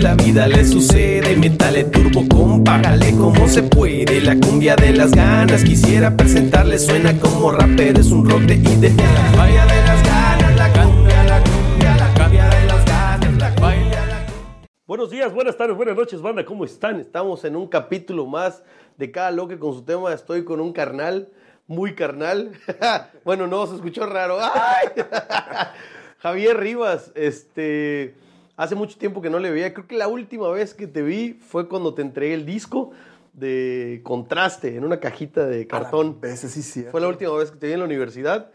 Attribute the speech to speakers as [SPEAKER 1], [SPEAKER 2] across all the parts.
[SPEAKER 1] La vida le sucede. Métale turbo, compágale como se puede. La cumbia de las ganas, quisiera presentarle. Suena como rapper, es un rock de ideas. Vaya de las ganas, la cumbia, la cumbia, la cumbia de las ganas, la cumbia, la
[SPEAKER 2] Buenos días, buenas tardes, buenas noches, banda, ¿cómo están? Estamos en un capítulo más de cada loque con su tema. Estoy con un carnal, muy carnal. bueno, no, se escuchó raro. ¡Ay! Javier Rivas, este, hace mucho tiempo que no le veía. Creo que la última vez que te vi fue cuando te entregué el disco de contraste en una cajita de cartón.
[SPEAKER 3] Ese sí, sí.
[SPEAKER 2] Fue la última vez que te vi en la universidad.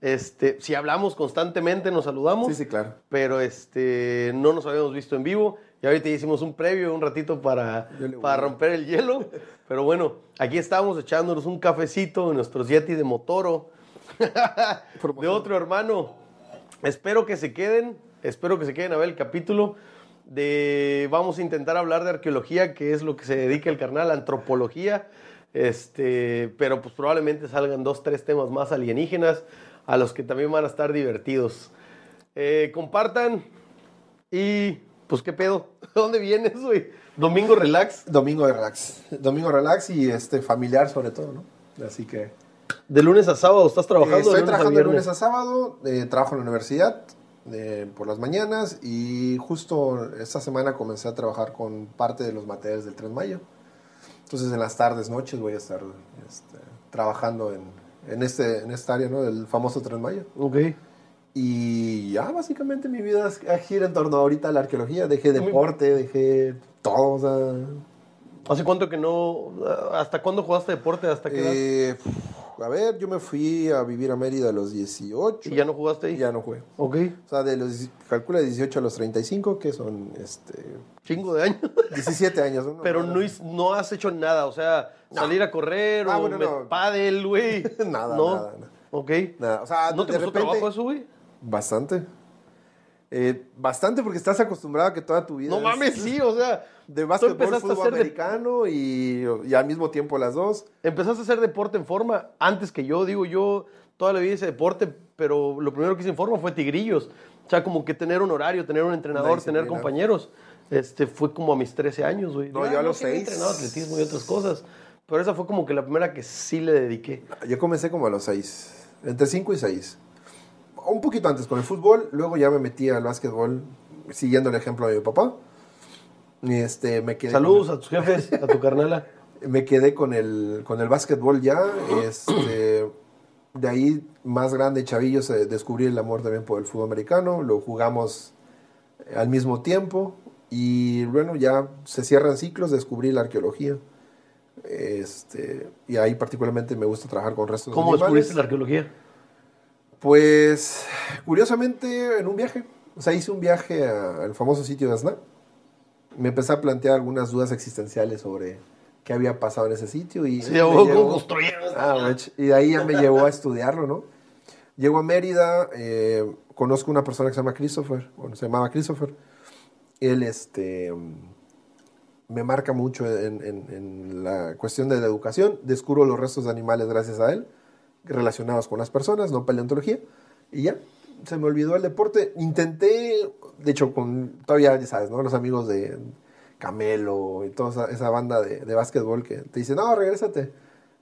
[SPEAKER 2] Este, si hablamos constantemente, nos saludamos.
[SPEAKER 3] Sí, sí, claro.
[SPEAKER 2] Pero este, no nos habíamos visto en vivo. Y ahorita hicimos un previo, un ratito para, para romper el hielo. Pero bueno, aquí estamos echándonos un cafecito en nuestros Yeti de Motoro. de otro hermano. Espero que se queden. Espero que se queden a ver el capítulo. De, vamos a intentar hablar de arqueología, que es lo que se dedica el carnal, antropología. Este, pero pues probablemente salgan dos, tres temas más alienígenas, a los que también van a estar divertidos. Eh, compartan y pues qué pedo, ¿De ¿dónde vienes, güey? Domingo relax,
[SPEAKER 3] Domingo de relax. Domingo relax y este familiar sobre todo, ¿no? Así que...
[SPEAKER 2] de lunes a sábado, ¿estás trabajando?
[SPEAKER 3] Eh, estoy trabajando de lunes a sábado, eh, trabajo en la universidad eh, por las mañanas y justo esta semana comencé a trabajar con parte de los materiales del Tren Mayo. Entonces en las tardes, noches voy a estar este, trabajando en, en, este, en esta área, ¿no? Del famoso Tren Mayo.
[SPEAKER 2] Ok.
[SPEAKER 3] Y ya básicamente mi vida gira en torno ahorita a la arqueología. Dejé deporte, dejé todo. O sea,
[SPEAKER 2] ¿Hace cuánto que no? ¿Hasta cuándo jugaste deporte? ¿Hasta qué edad?
[SPEAKER 3] eh, a ver, yo me fui a vivir a Mérida a los 18.
[SPEAKER 2] ¿Y ya no jugaste ahí?
[SPEAKER 3] ya no jugué.
[SPEAKER 2] Ok.
[SPEAKER 3] O sea, de los, calcula de 18 a los 35, que son este,
[SPEAKER 2] Chingo de años.
[SPEAKER 3] 17 años. ¿no?
[SPEAKER 2] Pero no, no has hecho nada, o sea, salir a correr
[SPEAKER 3] Ah,
[SPEAKER 2] o
[SPEAKER 3] bueno, no.
[SPEAKER 2] pádel, güey.
[SPEAKER 3] Nada,
[SPEAKER 2] ¿No?
[SPEAKER 3] nada, nada.
[SPEAKER 2] Ok.
[SPEAKER 3] Nada, o sea,
[SPEAKER 2] ¿No te
[SPEAKER 3] de repente-
[SPEAKER 2] trabajo eso, güey?
[SPEAKER 3] Bastante. Eh, bastante porque estás acostumbrado a que toda tu vida.
[SPEAKER 2] No
[SPEAKER 3] es-
[SPEAKER 2] mames, sí, o sea,
[SPEAKER 3] De básquetbol,
[SPEAKER 2] empezaste a
[SPEAKER 3] fútbol
[SPEAKER 2] hacer de-
[SPEAKER 3] americano y, y al mismo tiempo las dos.
[SPEAKER 2] empezaste a hacer deporte en forma antes que yo, digo yo, toda la vida hice deporte, pero lo primero que hice en forma fue tigrillos. O sea, como que tener un horario, tener un entrenador, tener compañeros. Este, fue como a mis 13 años, güey.
[SPEAKER 3] No, yo a
[SPEAKER 2] ah,
[SPEAKER 3] los
[SPEAKER 2] que había
[SPEAKER 3] seis.
[SPEAKER 2] entrenado atletismo y otras cosas. Pero esa fue como que la primera que sí le dediqué.
[SPEAKER 3] Yo comencé como a los 6, entre 5 y 6. Un poquito antes con el fútbol, luego ya me metí al básquetbol siguiendo el ejemplo de mi papá. Y Este, me quedé
[SPEAKER 2] Saludos a tus jefes, a tu carnala.
[SPEAKER 3] me quedé con el, con el básquetbol ya. Este, de ahí, más grande, chavillos, eh, descubrí el amor también por el fútbol americano. Lo jugamos al mismo tiempo. Y bueno, ya se cierran ciclos, descubrí la arqueología. Este, y ahí particularmente me gusta trabajar con restos
[SPEAKER 2] ¿Cómo
[SPEAKER 3] animales.
[SPEAKER 2] descubriste la arqueología?
[SPEAKER 3] Pues, curiosamente, en un viaje. O sea, hice un viaje a- al famoso sitio de Azná. Me empecé a plantear algunas dudas existenciales sobre qué había pasado en ese sitio. Y
[SPEAKER 2] Sí, ¿cómo
[SPEAKER 3] llevó-
[SPEAKER 2] construyeron?
[SPEAKER 3] Ah, y de ahí ya me llevó a estudiarlo, ¿no? Llego a Mérida, eh, conozco una persona que se llama Christopher, bueno, se llamaba Christopher. Él, este, me marca mucho en, en- en la cuestión de la educación. Descubro los restos de animales gracias a él, relacionados con las personas, no paleontología. Y ya, se me olvidó el deporte. Intenté, de hecho, con todavía, ya sabes, ¿no? Los amigos de Camelo y toda esa, esa banda de, de básquetbol que te dicen, no, regrésate.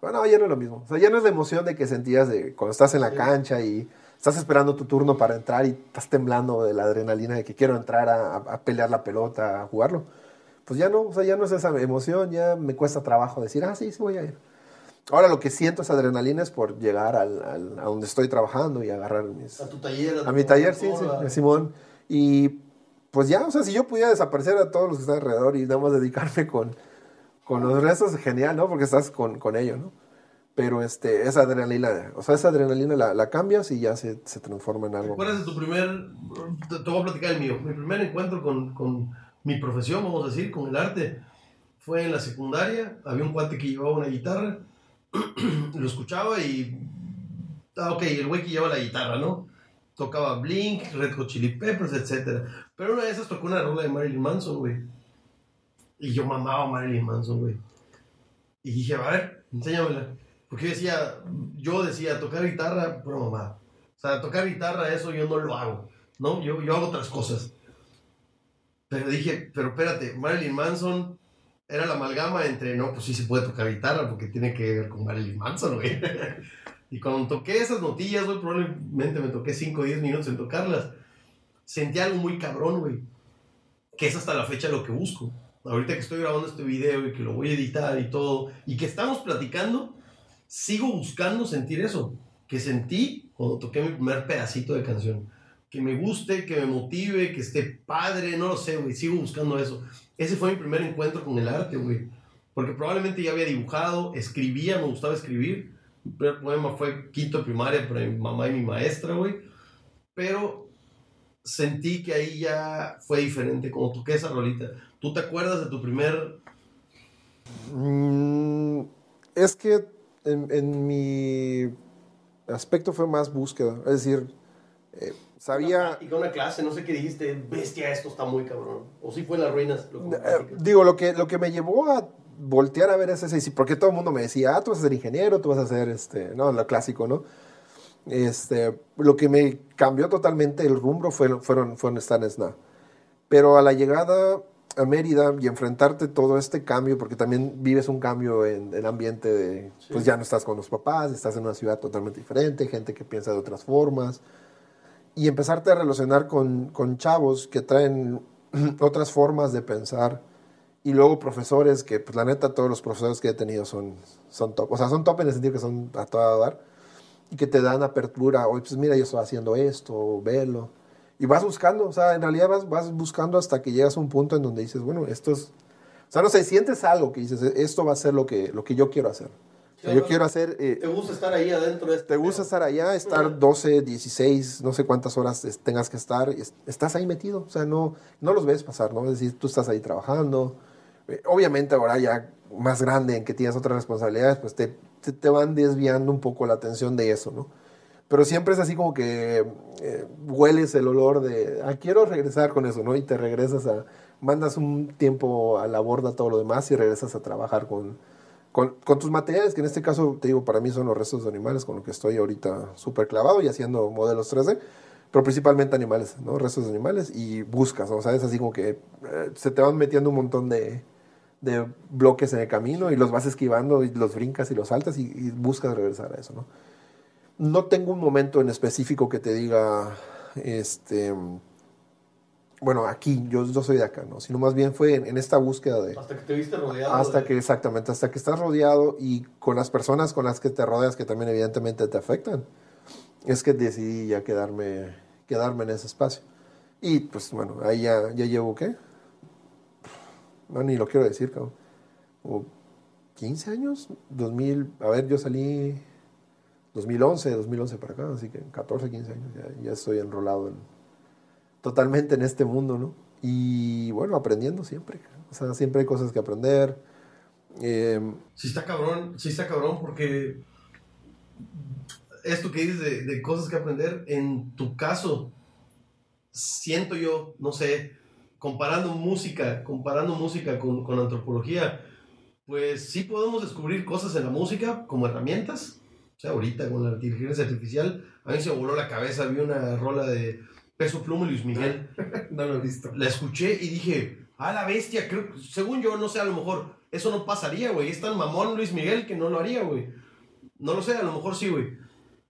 [SPEAKER 3] Bueno, ya no es lo mismo. O sea, ya no es la emoción de que sentías de cuando estás en la cancha y estás esperando tu turno para entrar y estás temblando de la adrenalina de que quiero entrar a, a pelear la pelota, a jugarlo. Pues ya no, o sea, ya no es esa emoción, ya me cuesta trabajo decir, ah, sí, sí voy a ir. Ahora lo que siento esa adrenalina es por llegar al, al- a donde estoy trabajando y agarrar mis,
[SPEAKER 2] A tu taller.
[SPEAKER 3] a mi taller, sí, sí, Simón. Y pues ya, o sea, si yo pudiera desaparecer a todos los que están alrededor y nada más dedicarme con, con los restos, genial, ¿no? Porque estás con, con ellos, ¿no? Pero este, esa adrenalina, o sea, esa adrenalina la, la cambias y ya se, se transforma en algo.
[SPEAKER 2] ¿Recuerdas de tu primer, te, te voy a platicar el mío, mi primer encuentro con, con mi profesión, vamos a decir, con el arte, fue en la secundaria, había un cuate que llevaba una guitarra, lo escuchaba y, ah, ok, el güey que lleva la guitarra, ¿no? Tocaba Blink, Red Hot Chili Peppers, etc. Pero una de esas tocó una rola de Marilyn Manson, güey. Y yo mamaba a Marilyn Manson, güey. Y dije, a ver, enséñamela. Porque yo decía, yo decía, tocar guitarra, pura mamá. O sea, tocar guitarra, eso yo no lo hago, ¿no? Yo, yo hago otras cosas. Pero dije, pero espérate, Marilyn Manson era la amalgama entre, no, pues sí se puede tocar guitarra porque tiene que ver con Marilyn Manson, güey. y cuando toqué esas notillas, güey, probablemente me toqué 5 o 10 minutos en tocarlas. Sentí algo muy cabrón, güey. Que es hasta la fecha lo que busco. Ahorita que estoy grabando este video y que lo voy a editar y todo, y que estamos platicando, sigo buscando sentir eso. Que sentí cuando toqué mi primer pedacito de canción que me guste, que me motive, que esté padre, no lo sé, güey, sigo buscando eso. Ese fue mi primer encuentro con el arte, güey. Porque probablemente ya había dibujado, escribía, me gustaba escribir. Mi primer poema fue quinto primaria para mi mamá y mi maestra, güey. Pero sentí que ahí ya fue diferente, como toqué esa rolita. ¿Tú te acuerdas de tu primer...?
[SPEAKER 3] Mm, es que en, en, mi aspecto fue más búsqueda. Es decir, eh, sabía...
[SPEAKER 2] Y con una clase, no sé qué dijiste, bestia, esto está muy cabrón. O si fue en las ruinas.
[SPEAKER 3] Eh, digo, lo que, lo que me llevó a voltear a ver ese, sí, porque todo el mundo me decía, ah, tú vas a ser ingeniero, tú vas a ser, este, no, lo clásico, ¿no? Este, lo que me cambió totalmente el rumbo fue, fueron, fueron estar en SNA. Pero a la llegada a Mérida y enfrentarte todo este cambio, porque también vives un cambio en el ambiente de, pues ya no estás con los papás, estás en una ciudad totalmente diferente, gente que piensa de otras formas, y empezarte a relacionar con, con chavos que traen otras formas de pensar y luego profesores que, pues la neta, todos los profesores que he tenido son, son top. O sea, son top en el sentido que son a toda dar y que te dan apertura. Oye, pues mira, yo estoy haciendo esto, velo. Y vas buscando, o sea, en realidad vas, vas buscando hasta que llegas a un punto en donde dices, bueno, esto es. O sea, no sé, sientes algo que dices, esto va a ser lo que, lo que yo quiero hacer yo quiero hacer...
[SPEAKER 2] Eh, ¿Te gusta estar ahí adentro de este
[SPEAKER 3] ¿Te gusta estar allá, estar 12, 16, no sé cuántas horas tengas que estar? Estás ahí metido, o sea, no, no los ves pasar, ¿no? Es decir, tú estás ahí trabajando. Eh, obviamente ahora ya más grande, en que tienes otras responsabilidades, pues te, te, van desviando un poco la atención de eso, ¿no? Pero siempre es así como que eh, hueles el olor de, ah, quiero regresar con eso, ¿no? Y te regresas a, mandas un tiempo a la borda todo lo demás y regresas a trabajar con, con, tus materiales, que en este caso, te digo, para mí son los restos de animales, con lo que estoy ahorita súper clavado y haciendo modelos 3D, pero principalmente animales, ¿no? Restos de animales y buscas, o sea, es así como que eh, se te van metiendo un montón de, de, bloques en el camino y los vas esquivando y los brincas y los saltas y, y buscas regresar a eso, ¿no? No tengo un momento en específico que te diga, este bueno, aquí, yo, yo soy de acá, ¿no? Sino más bien fue en, esta búsqueda de...
[SPEAKER 2] Hasta que te viste rodeado.
[SPEAKER 3] Hasta que, exactamente, hasta que estás rodeado y con las personas con las que te rodeas que también evidentemente te afectan, es que decidí ya quedarme, quedarme en ese espacio. Y pues bueno, ahí ya, ya llevo, ¿qué? No, ni lo quiero decir, cabrón. Como 15 años, 2000, a ver, yo salí 2011, 2011 para acá, así que 14, 15 años, ya, ya estoy enrolado en totalmente en este mundo, ¿no? Y bueno, aprendiendo siempre. O sea, siempre hay cosas que aprender.
[SPEAKER 2] Eh, sí está cabrón, sí está cabrón porque esto que dices de, cosas que aprender, en tu caso, siento yo, no sé, comparando música, comparando música con, con antropología, pues sí podemos descubrir cosas en la música como herramientas. O sea, ahorita con la inteligencia artificial, a mí se voló la cabeza, vi una rola de Peso Pluma y Luis Miguel.
[SPEAKER 3] no lo he visto.
[SPEAKER 2] La escuché y dije, ah, la bestia, creo, según yo, no sé, a lo mejor eso no pasaría, güey. Es tan mamón Luis Miguel que no lo haría, güey. No lo sé, a lo mejor sí, güey.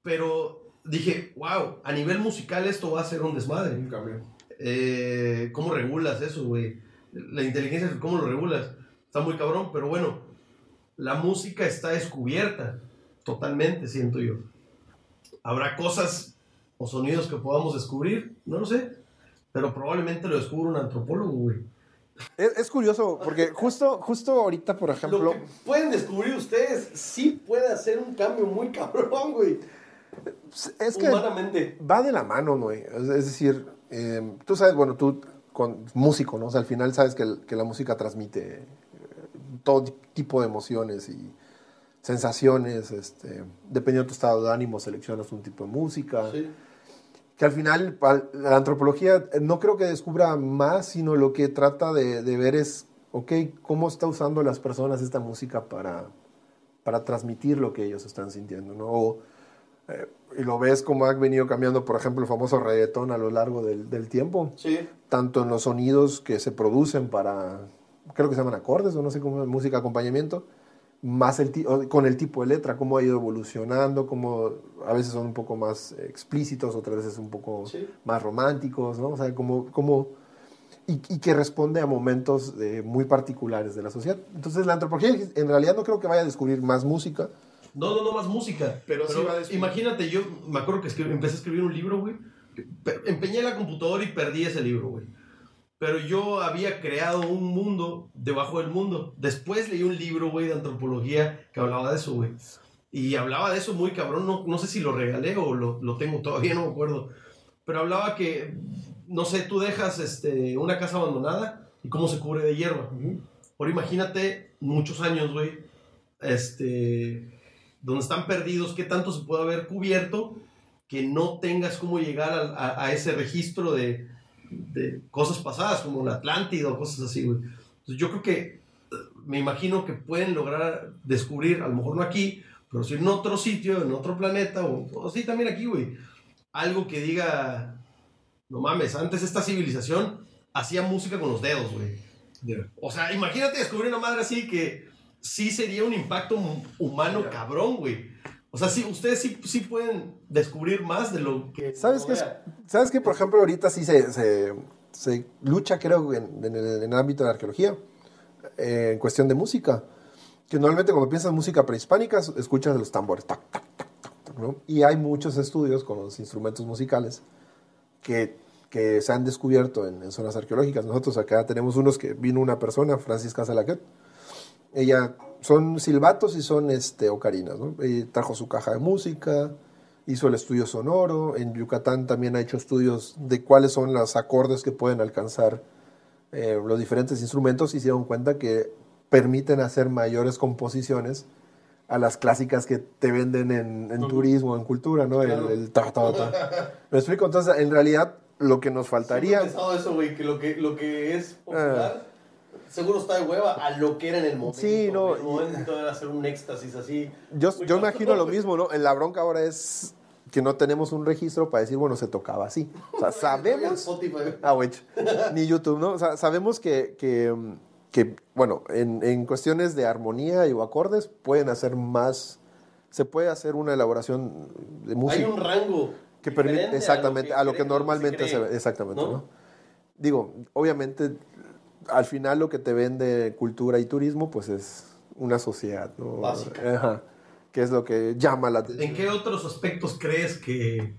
[SPEAKER 2] Pero dije, wow, a nivel musical esto va a ser un desmadre.
[SPEAKER 3] Un cambio.
[SPEAKER 2] Eh, ¿Cómo regulas eso, güey? La inteligencia, ¿cómo lo regulas? Está muy cabrón, pero bueno, la música está descubierta totalmente, siento yo. Habrá cosas o sonidos que podamos descubrir, no lo sé, pero probablemente lo descubra un antropólogo, güey.
[SPEAKER 3] Es, curioso, porque justo, justo ahorita, por ejemplo... Lo que
[SPEAKER 2] pueden descubrir ustedes sí puede hacer un cambio muy cabrón, güey.
[SPEAKER 3] Es que Humanamente. va de la mano, güey. Es, decir, eh, tú sabes, bueno, tú con músico, ¿no? O sea, al final sabes que, que la música transmite eh, todo tipo de emociones y sensaciones, este, dependiendo de tu estado de ánimo, seleccionas un tipo de música. Sí que al final la antropología eh, no creo que descubra más, sino lo que trata de, ver es, ok, ¿cómo está usando las personas esta música para, para transmitir lo que ellos están sintiendo? ¿no? O Eh, y lo ves como ha venido cambiando, por ejemplo, el famoso reggaetón a lo largo del, del tiempo.
[SPEAKER 2] Sí.
[SPEAKER 3] Tanto en los sonidos que se producen para, creo que se llaman acordes o no sé cómo, música acompañamiento, más el, con el tipo de letra, cómo ha ido evolucionando, cómo a veces son un poco más explícitos, otras veces un poco
[SPEAKER 2] Sí.
[SPEAKER 3] más románticos, ¿no? O sea, como, como y, y que responde a momentos eh, muy particulares de la sociedad. Entonces, la antropología en realidad no creo que vaya a descubrir más música.
[SPEAKER 2] No, no, no más música.
[SPEAKER 3] Pero sí va a descubrir.
[SPEAKER 2] imagínate, yo me acuerdo que escribí- empecé a escribir un libro, güey. Pe- Empeñé la computadora y perdí ese libro, güey. Pero yo había creado un mundo debajo del mundo. Después leí un libro, güey, de antropología que hablaba de eso, güey. Y hablaba de eso muy cabrón. No, no sé si lo regalé o lo, lo tengo todavía, no me acuerdo. Pero hablaba que, no sé, tú dejas este, una casa abandonada y cómo se cubre de hierba. Ahora imagínate muchos años, güey, este, donde están perdidos, qué tanto se puede haber cubierto que no tengas cómo llegar a, a ese registro de, de cosas pasadas, como la Atlántida o cosas así, güey. Entonces yo creo que, eh, me imagino que pueden lograr descubrir, a lo mejor no aquí, pero sí en otro sitio, en otro planeta, o, o sí también aquí, güey, algo que diga, no mames, antes esta civilización hacía música con los dedos, güey. O sea, imagínate descubrir una madre así que sí sería un impacto hu- humano cabrón, güey. O sea, sí, ustedes sí, sí pueden descubrir más de lo que...
[SPEAKER 3] ¿Sabes qué? es- ¿Sabes qué? Por ejemplo, ahorita sí se, se, se lucha, creo, en, en el, en el ámbito de la arqueología, eh, en cuestión de música. Que normalmente cuando piensas en música prehispánica, escuchas los tambores, tac, tac, tac, tac, ¿no? Y hay muchos estudios con los instrumentos musicales que, que se han descubierto en, en zonas arqueológicas. Nosotros acá tenemos unos que vino una persona, Francisca Salaquet. Ella son silbatos y son este, ocarinas, ¿no? Trajo su caja de música, hizo el estudio sonoro. En Yucatán también ha hecho estudios de cuáles son los acordes que pueden alcanzar eh, los diferentes instrumentos y se dieron cuenta que permiten hacer mayores composiciones a las clásicas que te venden en, en turismo, en cultura, ¿no? El-
[SPEAKER 2] Claro.
[SPEAKER 3] El, ta, ta, ta. ¿Me explico? Entonces, en realidad, lo que nos faltaría...
[SPEAKER 2] He pensado eso, güey, que lo que, lo que es popular, seguro está de hueva a lo que era en el momento.
[SPEAKER 3] Sí, no,
[SPEAKER 2] El momento era hacer un éxtasis así.
[SPEAKER 3] Yo, yo imagino lo mismo, ¿no? En la bronca ahora es que no tenemos un registro para decir, bueno, se tocaba así. O sea, sabemos... Ah, güey. Ni YouTube, ¿no? O sea, sabemos que, que, que, bueno, en, en cuestiones de armonía y o acordes pueden hacer más... Se puede hacer una elaboración de
[SPEAKER 2] Hay
[SPEAKER 3] música
[SPEAKER 2] un rango.
[SPEAKER 3] que permite exactamente a lo que, normalmente se,
[SPEAKER 2] cree,
[SPEAKER 3] ve. Exactamente,
[SPEAKER 2] ¿no?
[SPEAKER 3] ¿no? Digo, obviamente, al final lo que te vende cultura y turismo, pues es una sociedad, ¿no?
[SPEAKER 2] Básica.
[SPEAKER 3] Ajá. Que es lo que llama la atención.
[SPEAKER 2] ¿En qué otros aspectos crees que,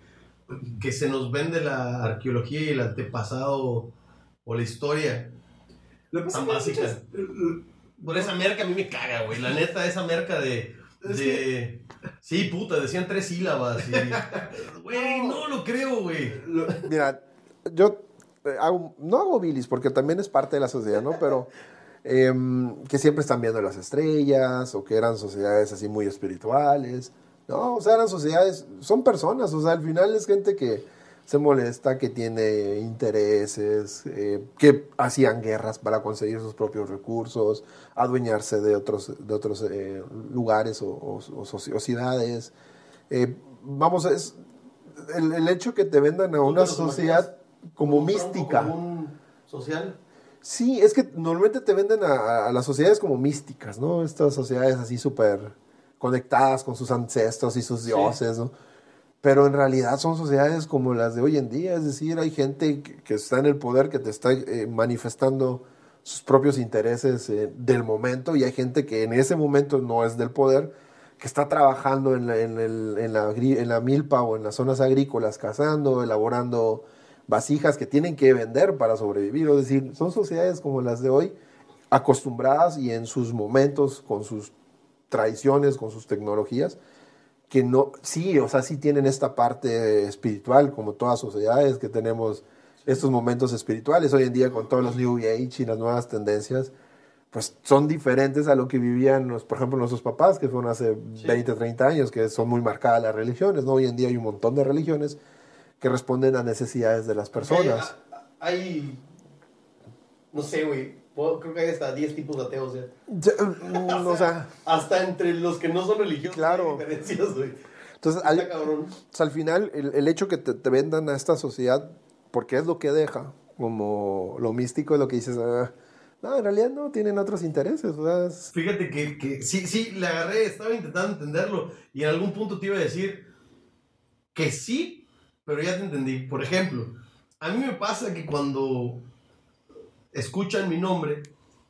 [SPEAKER 2] que se nos vende la arqueología y el antepasado o la historia
[SPEAKER 4] Lo que
[SPEAKER 2] tan
[SPEAKER 4] es que
[SPEAKER 2] básica? Por esa merca a mí me caga, güey. La neta, esa merca de. De... Sí, puta, decían tres sílabas. y- Güey, no lo creo, güey.
[SPEAKER 3] Mira, yo eh, hago- no hago bilis porque también es parte de la sociedad, ¿no? Pero em, que siempre están viendo las estrellas o que eran sociedades así muy espirituales. No, o sea, eran sociedades, son personas, o sea, al final es gente que se molesta, que tiene intereses, eh, que hacían guerras para conseguir sus propios recursos, adueñarse de otros, de otros eh, lugares o, o- o sociedades. Eh, vamos, es el, el hecho que te vendan a
[SPEAKER 2] ¿Tú
[SPEAKER 3] una sociedad como mística.
[SPEAKER 2] social.
[SPEAKER 3] Sí, es que normalmente te venden a, las sociedades como místicas, ¿no? Estas sociedades así súper conectadas con sus ancestros y sus dioses, ¿no? Pero en realidad son sociedades como las de hoy en día, es decir, hay gente que, que está en el poder que te está eh, manifestando sus propios intereses eh, del momento y hay gente que en ese momento no es del poder, que está trabajando en la, en el- en la en la milpa o en las zonas agrícolas, cazando, elaborando vasijas que tienen que vender para sobrevivir. Es decir, son sociedades como las de hoy, acostumbradas y en sus momentos, con sus tradiciones, con sus tecnologías, que no, sí, o sea, sí tienen esta parte espiritual, como todas sociedades, que tenemos estos momentos espirituales. Hoy en día, con todos los New Age y las nuevas tendencias, pues son diferentes a lo que vivían, los- por ejemplo, nuestros papás, que fueron hace 20, 30 años, que son muy marcadas las religiones, ¿no? Hoy en día hay un montón de religiones que responden a necesidades de las personas.
[SPEAKER 2] Hay, hay- no sé, güey. Creo que hay hasta 10 tipos de ateos. ya.
[SPEAKER 3] Ya, mm, o sea,
[SPEAKER 2] Hasta entre los que no son religiosos
[SPEAKER 3] Claro.
[SPEAKER 2] hay diferencias, güey.
[SPEAKER 3] Entonces, al, entonces, al final, el, el hecho que te, te vendan a esta sociedad, porque es lo que deja, como lo místico es lo que dices, ah, no, en realidad no, tienen otros intereses. o sea, es-
[SPEAKER 2] Fíjate que, que sí, sí, le agarré, estaba intentando entenderlo y en algún punto te iba a decir que sí, pero ya te entendí. Por ejemplo, a mí me pasa que cuando escuchan mi nombre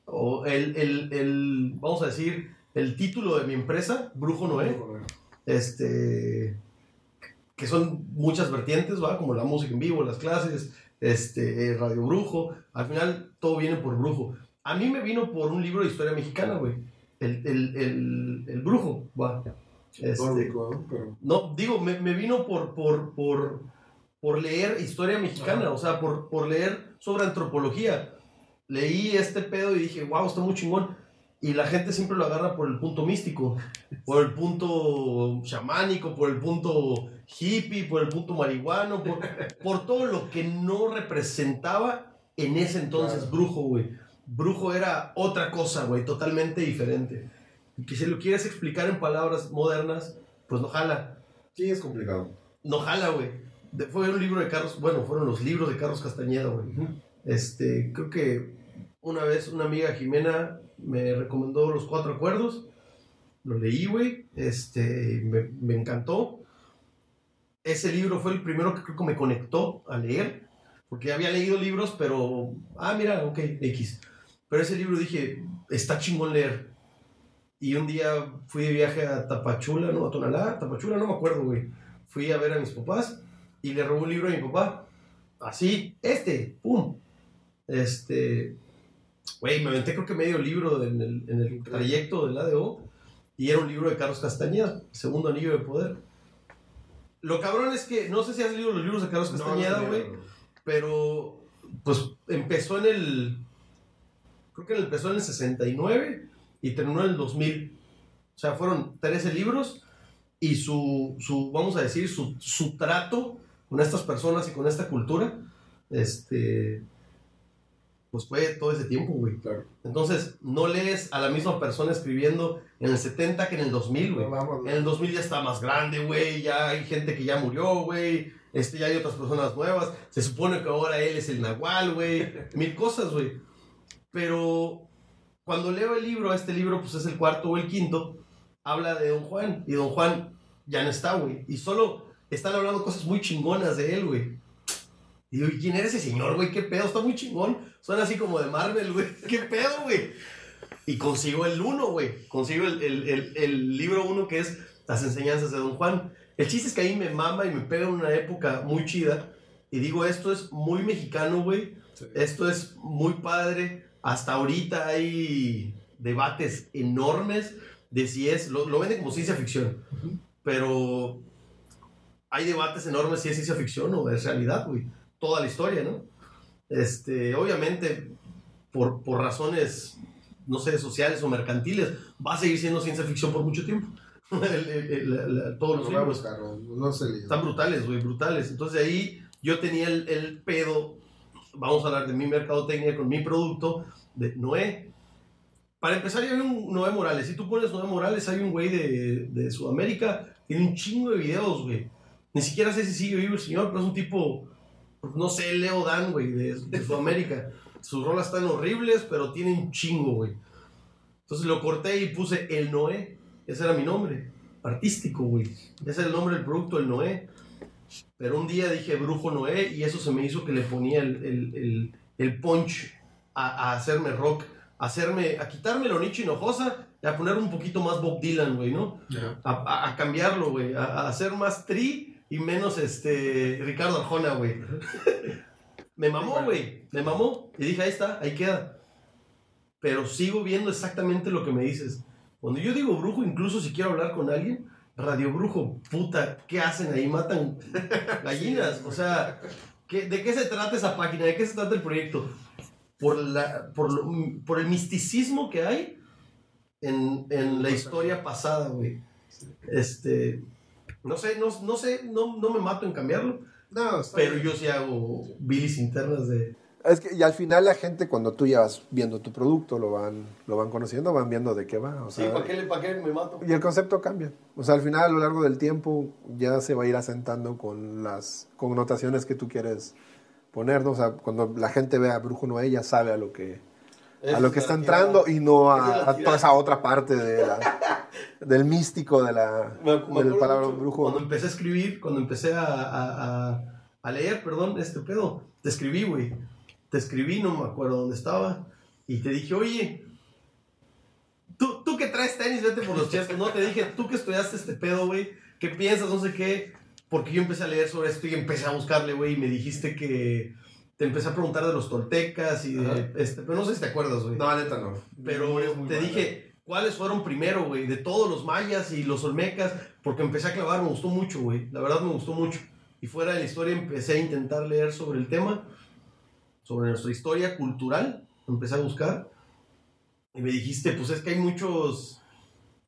[SPEAKER 2] o el, el, el, vamos a decir, el título de mi empresa, Brujo Noé, este, que son muchas vertientes, ¿va? Como la música en vivo, las clases, este, Radio Brujo, al final todo viene por Brujo. A mí me vino por un libro de historia mexicana, güey. El, el, el, el Brujo, va. Este,
[SPEAKER 3] ¿no? Pero-
[SPEAKER 2] no, digo, me, me vino por, por, por, por leer historia mexicana, o sea, por, por leer sobre antropología. Leí este pedo y dije, wow, está muy chingón. Y la gente siempre lo agarra por el punto místico, por el punto chamánico, por el punto hippie, por el punto marihuano, por, por todo lo que no representaba en ese entonces
[SPEAKER 3] Claro.
[SPEAKER 2] brujo, güey. Brujo era otra cosa, güey, totalmente diferente. Y que si lo quieres explicar en palabras modernas, pues no jala.
[SPEAKER 3] Sí, es complicado.
[SPEAKER 2] No jala, güey. Fue un libro de Carlos, bueno, fueron los libros de Carlos Castañeda, güey. Este, creo que una vez una amiga Jimena me recomendó Los Cuatro Acuerdos. Lo leí, güey. Este, me, me encantó. Ese libro fue el primero que creo que me conectó a leer. Porque había leído libros, pero. Ah, mira, ok, X. Pero ese libro dije, está chingón leer. Y un día fui de viaje a Tapachula, ¿no? A Tonalá, Tapachula, no me acuerdo, güey. Fui a ver a mis papás y le robé un libro a mi papá. Así, este, pum. Este, güey, me aventé creo que medio libro en el, en el trayecto del ADO y era un libro de Carlos Castañeda, Segundo Anillo de Poder. Lo cabrón es que, no sé si has leído los libros de Carlos Castañeda, güey, pero pues empezó en el, creo que empezó en el 69 y terminó en el 2000. O sea, fueron 13 libros y su, su vamos a decir, su, su trato con estas personas y con esta cultura, este, pues fue todo ese tiempo, güey.
[SPEAKER 3] Claro.
[SPEAKER 2] Entonces, no lees a la misma persona escribiendo en el 70 que en el 2000, güey.
[SPEAKER 3] No,
[SPEAKER 2] En el 2000 ya está más grande, güey. Ya hay gente que ya murió, güey. Este, ya hay otras personas nuevas. Se supone que ahora él es el Nahual, güey. Mil cosas, güey. Pero cuando leo el libro, este libro, pues es el cuarto o el quinto, habla de Don Juan. Y Don Juan ya no está, güey. Y solo están hablando cosas muy chingonas de él, güey. Y digo, ¿y quién era ese señor, güey? ¿Qué pedo? Está muy chingón. Suena así como de Marvel, güey. ¿Qué pedo, güey? Y consigo el uno, güey. Consigo el, el, el, el libro uno que es Las enseñanzas de Don Juan. El chiste es que ahí me mama y me pega en una época muy chida. Y digo, esto es muy mexicano, güey. Esto es muy padre. Hasta ahorita hay debates enormes de si es. Lo, lo venden como ciencia ficción. Pero hay debates enormes si es ciencia ficción o es realidad, güey. Toda la historia, ¿no? Este, obviamente, por, por razones, no sé, sociales o mercantiles, va a seguir siendo ciencia ficción por mucho tiempo. El- el- el- la- la- todos los libros.
[SPEAKER 3] buscar, no, no sé leído.
[SPEAKER 2] Están brutales, güey, brutales. Entonces ahí yo tenía el, el pedo, vamos a hablar de mi mercadotecnia con mi producto, de Noé. Para empezar, hay un Noé Morales. Si tú pones Noé Morales, hay un güey de, de Sudamérica, tiene un chingo de videos, güey. Ni siquiera sé si sigue vivo el señor, pero es un tipo, no sé, Leo Dan, güey, de, de Sudamérica. Sus rolas están horribles, pero tiene un chingo, güey. Entonces lo corté y puse el Noé. Ese era mi nombre, artístico, güey. Ese es el nombre del producto, el Noé. Pero un día dije Brujo Noé y eso se me hizo que le ponía el, el, el, el punch a, a hacerme rock, a, hacerme, a quitarme lo nicho hinojosa y a poner un poquito más Bob Dylan, güey, ¿no? A, a- a cambiarlo, güey, a, a hacer más tri y menos este Ricardo Arjona, güey. me mamó, güey, me mamó. Y dije, ahí está, ahí queda. Pero sigo viendo exactamente lo que me dices. Cuando yo digo brujo, incluso si quiero hablar con alguien, radio brujo, puta, ¿qué hacen ahí? Matan gallinas. O sea, ¿qué- ¿de qué se trata esa página? ¿De qué se trata el proyecto? Por, la, por, lo- por el misticismo que hay en, en la historia pasada, güey. Este, no sé, no, no sé, no, no me mato en cambiarlo,
[SPEAKER 3] No,
[SPEAKER 2] pero
[SPEAKER 3] bien.
[SPEAKER 2] yo sí hago bilis internas de...
[SPEAKER 3] Es que, y al final la gente cuando tú ya vas viendo tu producto, lo van, lo van conociendo, van viendo de qué va. O
[SPEAKER 2] Sí,
[SPEAKER 3] sea,
[SPEAKER 2] ¿para qué, le- pa' qué me mato?
[SPEAKER 3] y el concepto cambia. O sea, al final a lo largo del tiempo ya se va a ir asentando con las connotaciones que tú quieres poner, ¿no? O sea, cuando la gente ve a Brujo Noé ya sabe a lo que, a lo que está
[SPEAKER 2] tirada.
[SPEAKER 3] entrando y no
[SPEAKER 2] es
[SPEAKER 3] a, a toda esa otra parte de la- del místico de la, del palabra brujo.
[SPEAKER 2] Cuando empecé a escribir, cuando empecé a- a- a leer, perdón, este pedo, te escribí, güey. Te escribí, no me acuerdo dónde estaba. Y te dije, oye, tú, tú que traes tenis, vete por los chescos. No, te dije, tú que estudiaste este pedo, güey, ¿qué piensas? No sé qué. Porque yo empecé a leer sobre esto y empecé a buscarle, güey, y me dijiste que te empecé a preguntar de los toltecas y de,
[SPEAKER 3] Ajá.
[SPEAKER 2] este, pero no sé si te acuerdas, güey.
[SPEAKER 3] No, neta no.
[SPEAKER 2] Pero te dije, ¿cuáles fueron primero, güey? De todos los mayas y los olmecas, porque empecé a clavar, me gustó mucho, güey. La verdad me gustó mucho. Y fuera de la historia empecé a intentar leer sobre el tema, sobre nuestra historia cultural. Empecé a buscar. Y me dijiste, pues es que hay muchos...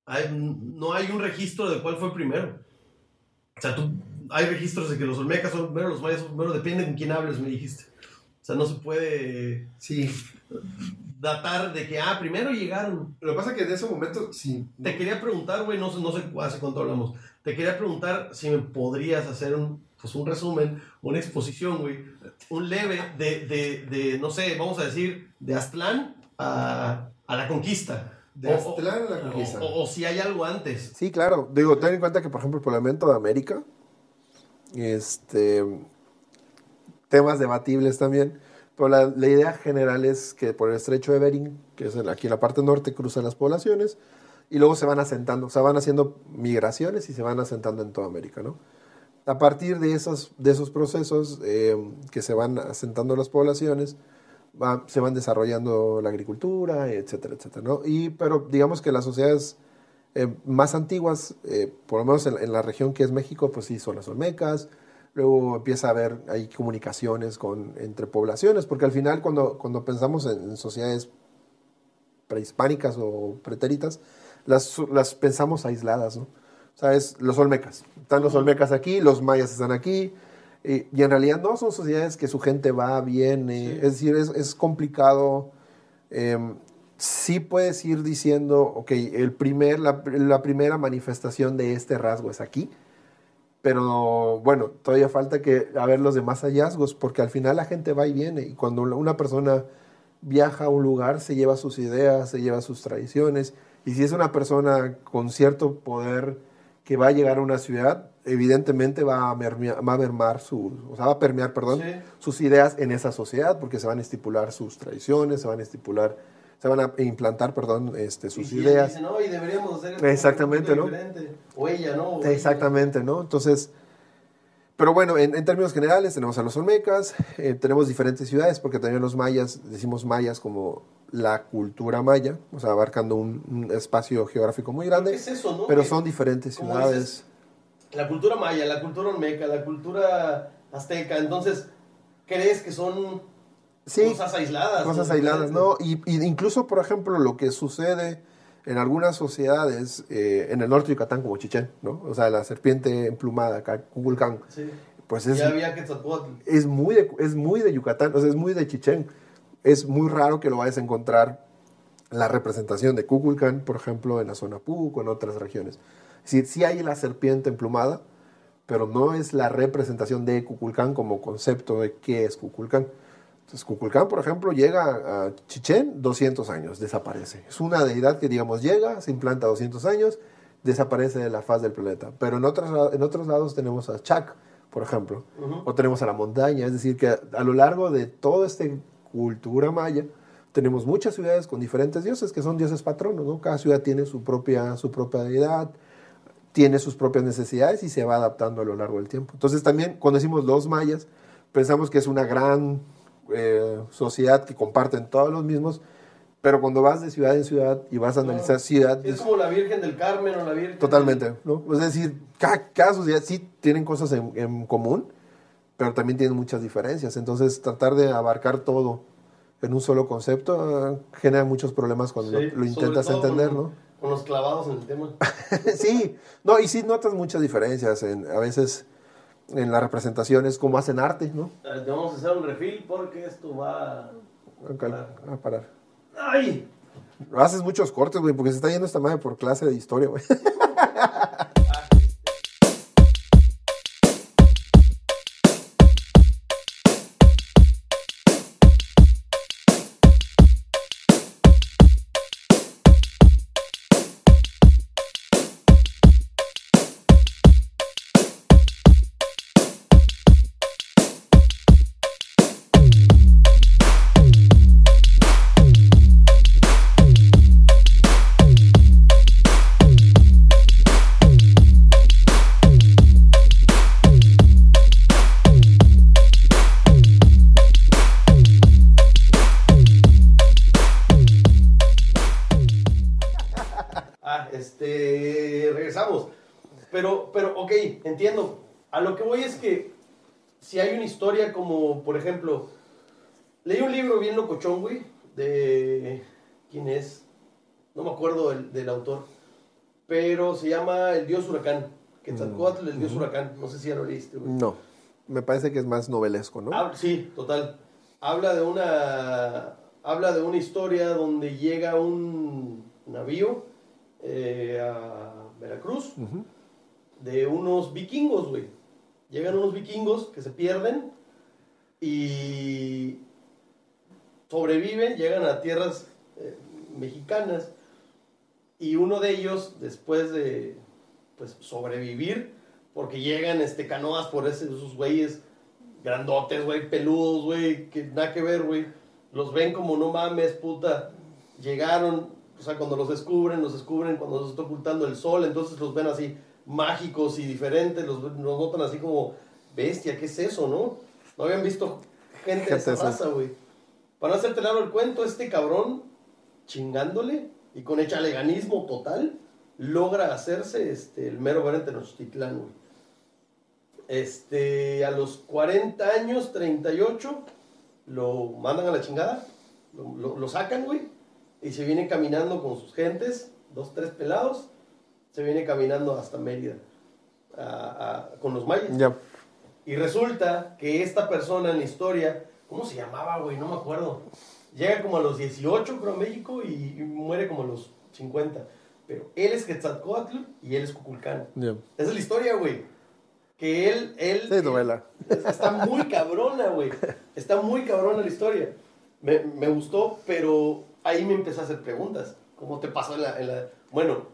[SPEAKER 2] hay- no hay un registro de cuál fue primero. O sea, tú, hay registros de que los olmecas son primero, los mayas son primero, depende con quién hables, me dijiste. O sea, no se puede
[SPEAKER 3] Sí.
[SPEAKER 2] datar de que, ah, primero llegaron.
[SPEAKER 3] Lo que pasa es que en ese momento, sí.
[SPEAKER 2] Te quería preguntar, güey, no sé, no sé hace cuánto hablamos. Te quería preguntar si me podrías hacer un, pues un resumen, una exposición, güey, un leve de, de, de, no sé, vamos a decir, de Aztlán a, a la conquista.
[SPEAKER 3] De Aztlán a la conquista.
[SPEAKER 2] O, o- o si hay algo antes.
[SPEAKER 3] Sí, claro. Digo, ten en cuenta que, por ejemplo, el poblamiento de América, este, temas debatibles también, pero la, la idea general es que por el estrecho de Bering, que es aquí en la parte norte, cruzan las poblaciones y luego se van asentando, o sea, van haciendo migraciones y se van asentando en toda América, ¿no? A partir de esos, procesos eh, que se van asentando las poblaciones, se van desarrollando la agricultura, etcétera, etcétera, pero digamos que las sociedades eh, más antiguas, eh, por lo menos en, la región que es México, pues sí, son las olmecas. Luego empieza a haber ahí comunicaciones entre poblaciones, porque al final cuando, pensamos en, en sociedades prehispánicas o pretéritas, las, las pensamos aisladas, ¿no? O sea, es los olmecas. Están los olmecas aquí, los mayas están aquí, y, y en realidad no son sociedades que su gente va, viene, es decir, es, es complicado. em, sí puedes ir diciendo, ok, el primer, la, la primera manifestación de este rasgo es aquí, pero bueno, todavía falta que a ver los demás hallazgos, porque al final la gente va y viene, y cuando una persona viaja a un lugar, se lleva sus ideas, se lleva sus tradiciones, y si es una persona con cierto poder que va a llegar a una ciudad, evidentemente va a, va a mermar su, o sea, va a permear, perdón,
[SPEAKER 2] Sí.
[SPEAKER 3] sus ideas en esa sociedad, porque se van a estipular sus tradiciones, se van a estipular, se van a implantar, perdón, este,
[SPEAKER 2] Y
[SPEAKER 3] sus
[SPEAKER 2] si él
[SPEAKER 3] ideas.
[SPEAKER 2] dice, no, y deberíamos esto
[SPEAKER 3] Exactamente, ¿no?
[SPEAKER 2] diferente. O ella, ¿no? O ella.
[SPEAKER 3] Exactamente, ¿no? Entonces, pero bueno, en, en términos generales tenemos a los olmecas, eh, tenemos diferentes ciudades, porque también los mayas, decimos mayas como la cultura maya, o sea, abarcando un, un espacio geográfico muy
[SPEAKER 2] ¿Qué
[SPEAKER 3] grande,
[SPEAKER 2] es eso, no?
[SPEAKER 3] pero son diferentes ciudades.
[SPEAKER 2] dices, La cultura maya, la cultura olmeca, la cultura azteca, entonces, ¿crees que son
[SPEAKER 3] Sí,
[SPEAKER 2] cosas aisladas?
[SPEAKER 3] cosas
[SPEAKER 2] ¿no?
[SPEAKER 3] aisladas, ¿no? Y, y incluso, por ejemplo, lo que sucede en algunas sociedades, eh, en el norte de Yucatán, como Chichén, ¿no? O sea, la serpiente emplumada, Kukulcán,
[SPEAKER 2] Sí.
[SPEAKER 3] pues es,
[SPEAKER 2] ya había
[SPEAKER 3] es, muy de, es muy de Yucatán, o sea, es muy de Chichén. Es muy raro que lo vayas a encontrar la representación de Kukulcán, por ejemplo, en la zona Puc o en otras regiones. Es decir, sí hay la serpiente emplumada, pero no es la representación de Kukulcán como concepto de qué es Kukulcán. Entonces, Kukulcán, por ejemplo, llega a Chichén 200 años, desaparece. Es una deidad que, digamos, llega, se implanta 200 años, desaparece de la faz del planeta. Pero en otros, en otros lados tenemos a Chac, por ejemplo, o tenemos a la montaña. Es decir, que a, a lo largo de toda esta cultura maya, tenemos muchas ciudades con diferentes dioses, que son dioses patronos, ¿no? Cada ciudad tiene su propia, su propia deidad, tiene sus propias necesidades y se va adaptando a lo largo del tiempo. Entonces también cuando decimos los mayas, pensamos que es una gran eh, sociedad que comparten todos los mismos, pero cuando vas de ciudad en ciudad y vas a analizar ciudad,
[SPEAKER 2] Es como la Virgen del Carmen o la Virgen.
[SPEAKER 3] totalmente, ¿no? Es decir, cada, cada sociedad sí tienen cosas en, en común, pero también tienen muchas diferencias. Entonces tratar de abarcar todo en un solo concepto eh, genera muchos problemas cuando
[SPEAKER 2] Sí,
[SPEAKER 3] lo, intentas entender,
[SPEAKER 2] con-
[SPEAKER 3] ¿no?
[SPEAKER 2] Con los clavados en el tema.
[SPEAKER 3] sí, no, y sí notas muchas diferencias. En, a veces, en las representaciones, cómo hacen arte, ¿no?
[SPEAKER 2] Eh, Te vamos a hacer un refill porque esto va...
[SPEAKER 3] A parar.
[SPEAKER 2] ¡Ay!
[SPEAKER 3] Haces muchos cortes, güey, porque se está yendo esta madre por clase de historia, güey.
[SPEAKER 2] como, por ejemplo, leí un libro bien locochón, güey, de... ¿Quién es? No me acuerdo del, del autor. Pero se llama El Dios Huracán. Quetzalcóatl, el Dios Huracán. No sé si ya lo leíste, güey.
[SPEAKER 3] No, me parece que es más novelesco, ¿no?
[SPEAKER 2] Hab- sí, total. Habla de una habla de una historia donde llega un navío eh, a Veracruz de unos vikingos, güey. Llegan unos vikingos que se pierden y sobreviven, llegan a tierras eh, mexicanas y uno de ellos, después de pues, sobrevivir, porque llegan este, canoas por ese, esos güeyes grandotes, güey, peludos, güey, que nada que ver, güey. Los ven como no mames, puta. Llegaron, o sea, cuando los descubren, los descubren cuando se está ocultando el sol, entonces los ven así mágicos y diferentes, los, los notan así como, bestia, ¿qué es eso, no? No habían visto gente de
[SPEAKER 3] Gente
[SPEAKER 2] esa
[SPEAKER 3] así.
[SPEAKER 2] raza, güey. Para no hacerte largo el cuento, este cabrón, chingándole y con echaleganismo total, logra hacerse este, el mero ver en Tenochtitlán, güey. Este, a los 40 años, 38, lo mandan a la chingada, lo, lo- lo sacan, güey, y se viene caminando con sus gentes, dos, tres pelados, se viene caminando hasta Mérida, a- a- con los mayas.
[SPEAKER 3] Ya.
[SPEAKER 2] Y resulta que esta persona en la historia, ¿cómo se llamaba, güey? No me acuerdo. Llega como a los 18, creo, a México y, y muere como a los 50. Pero él es Quetzalcóatl y él es Cuculcán. Esa es la historia, güey. Que él, él...
[SPEAKER 3] Sí, novela.
[SPEAKER 2] Está muy cabrona, güey. Está muy cabrona la historia. Me, me gustó, pero ahí me empecé a hacer preguntas. ¿Cómo te pasó en la, en la- Bueno,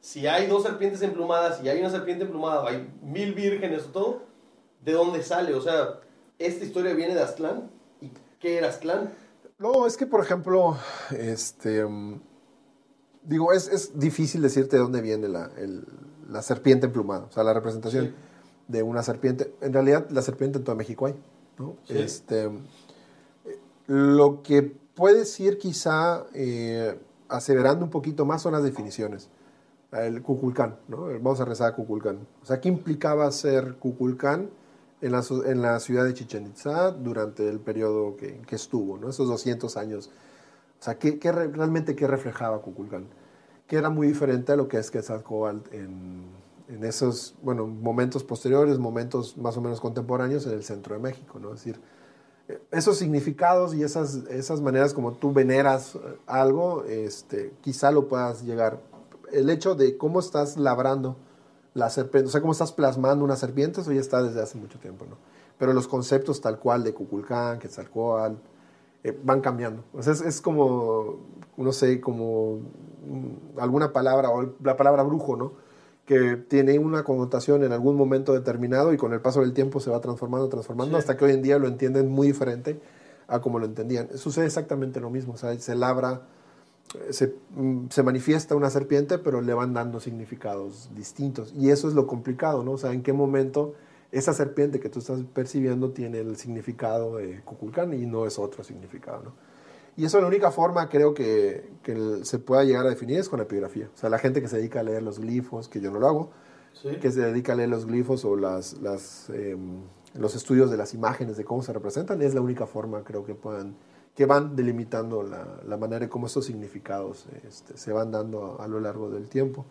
[SPEAKER 2] si hay dos serpientes emplumadas y hay una serpiente emplumada, hay mil vírgenes o todo, ¿de dónde sale? O sea, esta historia viene de Aztlán. ¿Y qué era Aztlán?
[SPEAKER 3] No, es que, por ejemplo, este. mm, digo, es, es difícil decirte de dónde viene la, el- la serpiente emplumada. O sea, la representación
[SPEAKER 2] Sí.
[SPEAKER 3] de una serpiente. En realidad, la serpiente en todo México hay. ¿no?
[SPEAKER 2] Sí.
[SPEAKER 3] Este, lo que puedes ir quizá eh, aseverando un poquito más son las definiciones. El Cuculcán, ¿no? Vamos a rezar a Cuculcán. O sea, ¿qué implicaba ser Cuculcán en la, en la ciudad de Chichen Itza durante el periodo que, que estuvo, ¿no? Esos 200 años. O sea, ¿qué, qué re- realmente qué reflejaba Cuculcán? Que era muy diferente a lo que es Quetzalcóatl en, en esos, bueno, momentos posteriores, momentos más o menos contemporáneos en el centro de México, ¿no? Es decir, eh, esos significados y esas, esas maneras como tú veneras eh, algo, este, quizá lo puedas llegar. El hecho de cómo estás labrando la serpiente, o sea, cómo estás plasmando una serpiente, eso ya está desde hace mucho tiempo, ¿no? Pero los conceptos tal cual de Cuculcán, Quetzalcóatl, eh, van cambiando. O sea, es, es como, no sé, como mm, alguna palabra, o la palabra brujo, ¿no? Que tiene una connotación en algún momento determinado y con el paso del tiempo se va transformando, transformando,
[SPEAKER 2] Sí.
[SPEAKER 3] hasta que hoy en día lo entienden muy diferente a como lo entendían. Sucede exactamente lo mismo, o sea, se labra, se, mm, se manifiesta una serpiente, pero le van dando significados distintos. Y eso es lo complicado, ¿no? O sea, en qué momento esa serpiente que tú estás percibiendo tiene el significado de Cuculcán y no es otro significado, ¿no? Y eso la única forma creo que, que se pueda llegar a definir es con la epigrafía. O sea, la gente que se dedica a leer los glifos, que yo no lo hago,
[SPEAKER 2] Sí.
[SPEAKER 3] que se dedica a leer los glifos o las, las, eh, los estudios de las imágenes, de cómo se representan, es la única forma creo que puedan, que van delimitando la, la manera de cómo estos significados este, se van dando a, a lo largo del tiempo.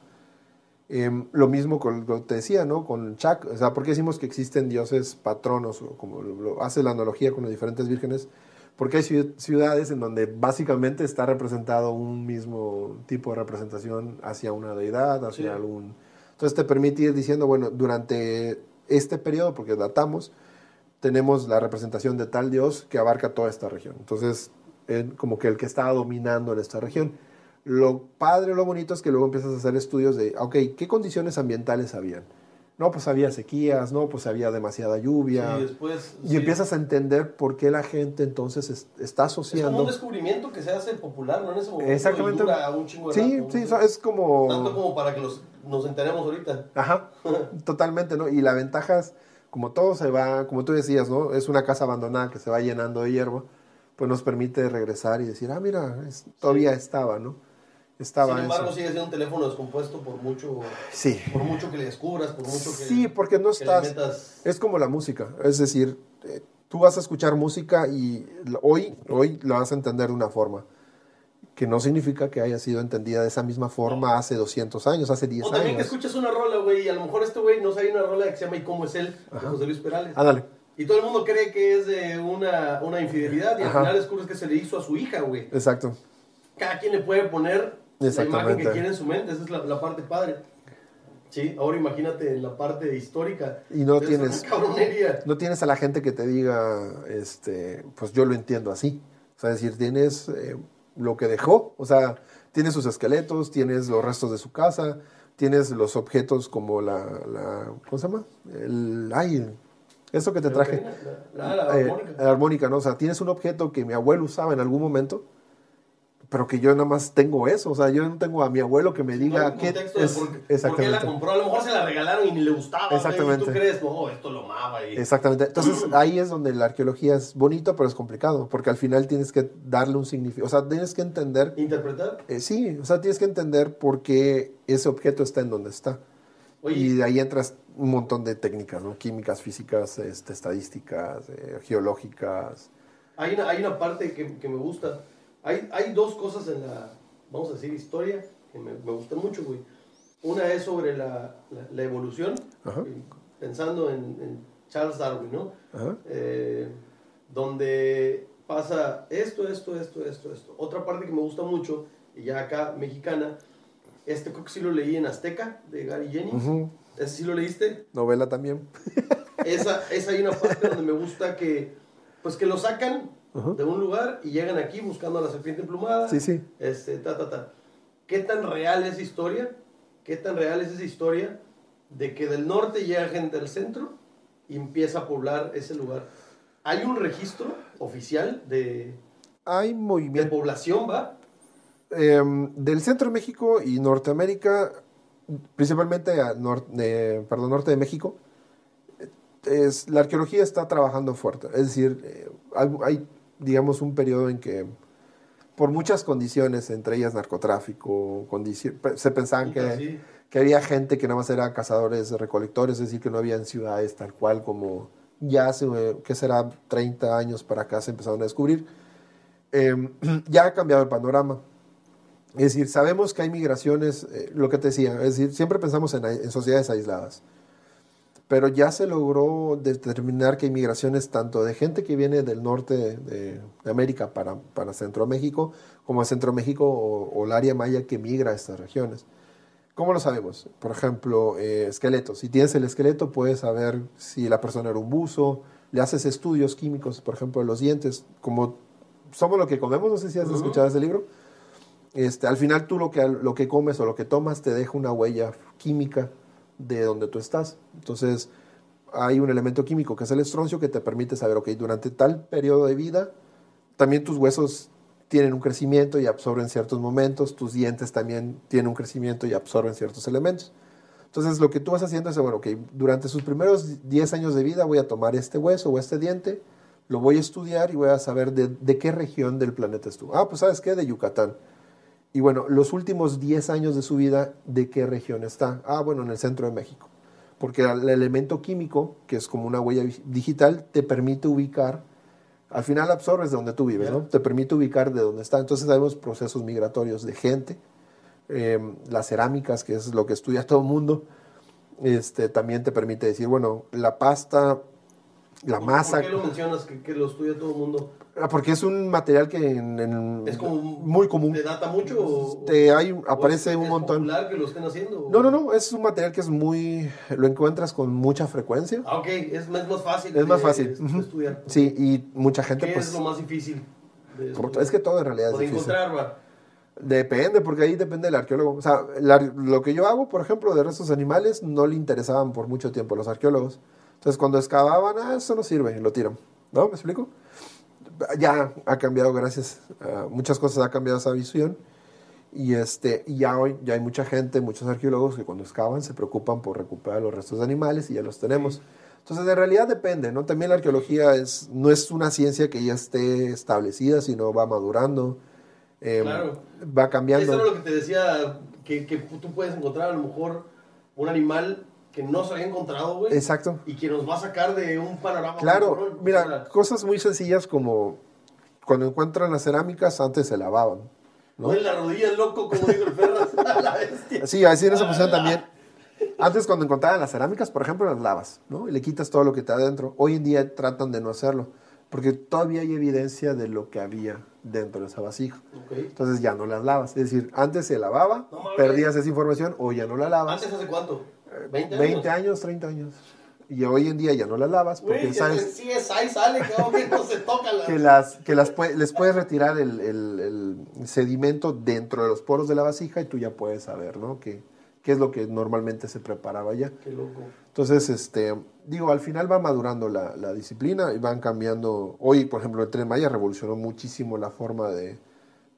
[SPEAKER 3] Em, lo mismo con lo que te decía, ¿no? Con Chac, o sea, ¿por qué decimos que existen dioses patronos, o como lo hace la analogía con las diferentes vírgenes? Porque hay ciudades en donde básicamente está representado un mismo tipo de representación hacia una deidad, hacia algún... Entonces te permite ir diciendo, bueno, durante este periodo, porque datamos, tenemos la representación de tal dios que abarca toda esta región. Entonces, como que el que está dominando en esta región. Lo padre, lo bonito es que luego empiezas a hacer estudios de, ok, ¿qué condiciones ambientales habían? No, pues había sequías, no, pues había demasiada lluvia.
[SPEAKER 2] después,
[SPEAKER 3] y empiezas a entender por qué la gente entonces está asociando. Es como
[SPEAKER 2] un descubrimiento que se hace popular, ¿no? En ese
[SPEAKER 3] momento. Exactamente.
[SPEAKER 2] un chingo de
[SPEAKER 3] sí, sí, es como.
[SPEAKER 2] Tanto como para que nos enteremos ahorita.
[SPEAKER 3] Ajá, totalmente, ¿no? Y la ventaja es, como todo se va, como tú decías, ¿no? Es una casa abandonada que se va llenando de hierba, pues nos permite regresar y decir, ah, mira, todavía estaba, ¿no?
[SPEAKER 2] Estaba Sin embargo, sigue siendo un teléfono descompuesto por mucho,
[SPEAKER 3] sí.
[SPEAKER 2] por mucho que le descubras, por mucho que
[SPEAKER 3] Sí, porque no estás... Es como la música, es decir, eh, tú vas a escuchar música y hoy, hoy lo vas a entender de una forma que no significa que haya sido entendida de esa misma forma hace 200 años, hace 10 años.
[SPEAKER 2] O también que escuchas una rola, güey, y a lo mejor este güey no sabe una rola que se llama ¿Y cómo es él? de José Luis Perales.
[SPEAKER 3] Ándale.
[SPEAKER 2] Y todo el mundo cree que es de una, una infidelidad y al final descubres que se le hizo a su hija, güey.
[SPEAKER 3] Exacto.
[SPEAKER 2] Cada quien le puede poner la imagen que quiere en su mente, esa es la, parte padre. Sí, ahora imagínate en la parte histórica.
[SPEAKER 3] Y no tienes, no tienes a la gente que te diga, este, pues yo lo entiendo así. O sea, es decir, tienes eh, lo que dejó, o sea, tienes sus esqueletos, tienes los restos de su casa, tienes los objetos como la, la ¿cómo se llama? El, ay, eso que te traje.
[SPEAKER 2] La, la,
[SPEAKER 3] eh, la armónica, ¿no? O sea, tienes un objeto que mi abuelo usaba en algún momento pero que yo nada más tengo eso, o sea, yo no tengo a mi abuelo que me diga qué
[SPEAKER 2] es, por, qué la compró, a lo mejor se la regalaron y ni le gustaba, exactamente. Y tú crees, no, esto lo amaba. Y...
[SPEAKER 3] Exactamente, entonces ahí es donde la arqueología es bonito, pero es complicado, porque al final tienes que darle un significado, o sea, tienes que entender...
[SPEAKER 2] ¿Interpretar?
[SPEAKER 3] Eh, sí, o sea, tienes que entender por qué ese objeto está en donde está. y de ahí entras un montón de técnicas, ¿no? Químicas, físicas, este, estadísticas, eh, geológicas.
[SPEAKER 2] Hay una, hay una parte que, que me gusta hay, hay dos cosas en la, vamos a decir, historia que me, me gustan mucho, güey. Una es sobre la, la, evolución, pensando en, Charles Darwin, ¿no? Eh, donde pasa esto, esto, esto, esto, esto. Otra parte que me gusta mucho, y ya acá mexicana, este creo que sí lo leí en Azteca, de Gary Jennings. ¿Ese sí lo leíste?
[SPEAKER 3] Novela también.
[SPEAKER 2] esa, esa hay una parte donde me gusta que, pues que lo sacan de un lugar y llegan aquí buscando a la serpiente emplumada.
[SPEAKER 3] Sí, sí.
[SPEAKER 2] Este, ta, ta, ta. ¿Qué tan real es esa historia? ¿Qué tan real es esa historia de que del norte llega gente al centro y empieza a poblar ese lugar? ¿Hay un registro oficial de,
[SPEAKER 3] Hay movimiento.
[SPEAKER 2] de población, va?
[SPEAKER 3] Em, del centro de México y Norteamérica, principalmente a norte, perdón, norte de México, es, la arqueología está trabajando fuerte. Es decir, eh, hay digamos, un periodo en que por muchas condiciones, entre ellas narcotráfico, se pensaban que, que, había gente que nada más era cazadores, recolectores, es decir, que no había en ciudades tal cual como ya hace, que será 30 años para acá se empezaron a descubrir. Em, ya ha cambiado el panorama. Es decir, sabemos que hay migraciones, eh, lo que te decía, es decir, siempre pensamos en, en sociedades aisladas pero ya se logró determinar que hay migraciones tanto de gente que viene del norte de, América para, para Centro México, como a Centro México o, el área maya que migra a estas regiones. ¿Cómo lo sabemos? Por ejemplo, eh, esqueletos. Si tienes el esqueleto, puedes saber si la persona era un buzo, le haces estudios químicos, por ejemplo, de los dientes, como somos lo que comemos, no sé si has escuchado ese libro. Este, al final tú lo que, lo que comes o lo que tomas te deja una huella química de donde tú estás. Entonces, hay un elemento químico que es el estroncio que te permite saber, ok, durante tal periodo de vida, también tus huesos tienen un crecimiento y absorben ciertos momentos, tus dientes también tienen un crecimiento y absorben ciertos elementos. Entonces, lo que tú vas haciendo es, bueno, ok, durante sus primeros 10 años de vida voy a tomar este hueso o este diente, lo voy a estudiar y voy a saber de, de qué región del planeta es tú. Ah, pues sabes qué, de Yucatán. Y bueno, los últimos 10 años de su vida, ¿de qué región está? Ah, bueno, en el centro de México. Porque el elemento químico, que es como una huella digital, te permite ubicar, al final absorbes de donde tú vives, ¿no? Te permite ubicar de dónde está. Entonces sabemos procesos migratorios de gente, eh, las cerámicas, que es lo que estudia todo el mundo, este, también te permite decir, bueno, la pasta, la masa...
[SPEAKER 2] ¿Por qué lo mencionas que, que lo estudia todo el mundo?
[SPEAKER 3] Ah, Porque es un material que en, en-
[SPEAKER 2] ¿Es como
[SPEAKER 3] muy común.
[SPEAKER 2] ¿Te data mucho o,
[SPEAKER 3] Te hay,
[SPEAKER 2] o
[SPEAKER 3] aparece
[SPEAKER 2] es-
[SPEAKER 3] un montón.
[SPEAKER 2] que lo estén haciendo?
[SPEAKER 3] No, no, no, es un material que es muy... Lo encuentras con mucha frecuencia.
[SPEAKER 2] Ah, ok, es, más fácil.
[SPEAKER 3] Es más fácil.
[SPEAKER 2] de estudiar.
[SPEAKER 3] Sí, y mucha gente
[SPEAKER 2] ¿Qué
[SPEAKER 3] pues...
[SPEAKER 2] es lo más difícil?
[SPEAKER 3] Es que todo en realidad es difícil.
[SPEAKER 2] encontrar.
[SPEAKER 3] Depende, porque ahí depende del arqueólogo. O sea, la- lo que yo hago, por ejemplo, de restos animales, no le interesaban por mucho tiempo a los arqueólogos. Entonces, cuando excavaban, ah, eso no sirve, y lo tiran. ¿No? ¿Me explico? Ya ha cambiado, gracias. a muchas cosas ha cambiado esa visión. Y, este, y ya hoy ya hay mucha gente, muchos arqueólogos que cuando excavan se preocupan por recuperar los restos de animales y ya los tenemos. Entonces, en realidad depende, ¿no? También la arqueología es, no es una ciencia que ya esté establecida, sino va madurando, eh,
[SPEAKER 2] Claro.
[SPEAKER 3] va cambiando.
[SPEAKER 2] Eso era lo que te decía, que, que tú puedes encontrar a lo mejor un animal que no se había encontrado, güey.
[SPEAKER 3] Exacto.
[SPEAKER 2] Y que nos va a sacar de un panorama.
[SPEAKER 3] Claro.
[SPEAKER 2] O
[SPEAKER 3] mira,
[SPEAKER 2] sea,
[SPEAKER 3] cosas muy sencillas como cuando encuentran las cerámicas antes se lavaban. ¿no?
[SPEAKER 2] Duele la rodilla, loco, como digo el perro. la bestia.
[SPEAKER 3] Sí, así en esa posición también. Antes cuando encontraban las cerámicas, por ejemplo, las lavas, ¿no? Y le quitas todo lo que está adentro. Hoy en día tratan de no hacerlo, porque todavía hay evidencia de lo que había dentro de esa vasija.
[SPEAKER 2] Ok.
[SPEAKER 3] Entonces ya no las lavas. Es decir, antes se lavaba,
[SPEAKER 2] No
[SPEAKER 3] perdías esa información, o ya no la lavas.
[SPEAKER 2] ¿Antes hace cuánto? ¿20 años?
[SPEAKER 3] 20 años, 30 años. Y hoy en día ya no las lavas, porque
[SPEAKER 2] ya
[SPEAKER 3] sabes...
[SPEAKER 2] sí es ahí sale, que no se toca la...
[SPEAKER 3] que las que las pue- les puedes retirar el, el- el sedimento dentro de los poros de la vasija y tú ya puedes saber, ¿no? Que, qué es lo que normalmente se preparaba ya.
[SPEAKER 2] Qué loco.
[SPEAKER 3] Entonces, este, digo, al final va madurando la, la disciplina y van cambiando. Hoy, por ejemplo, el Tren Maya revolucionó muchísimo la forma de,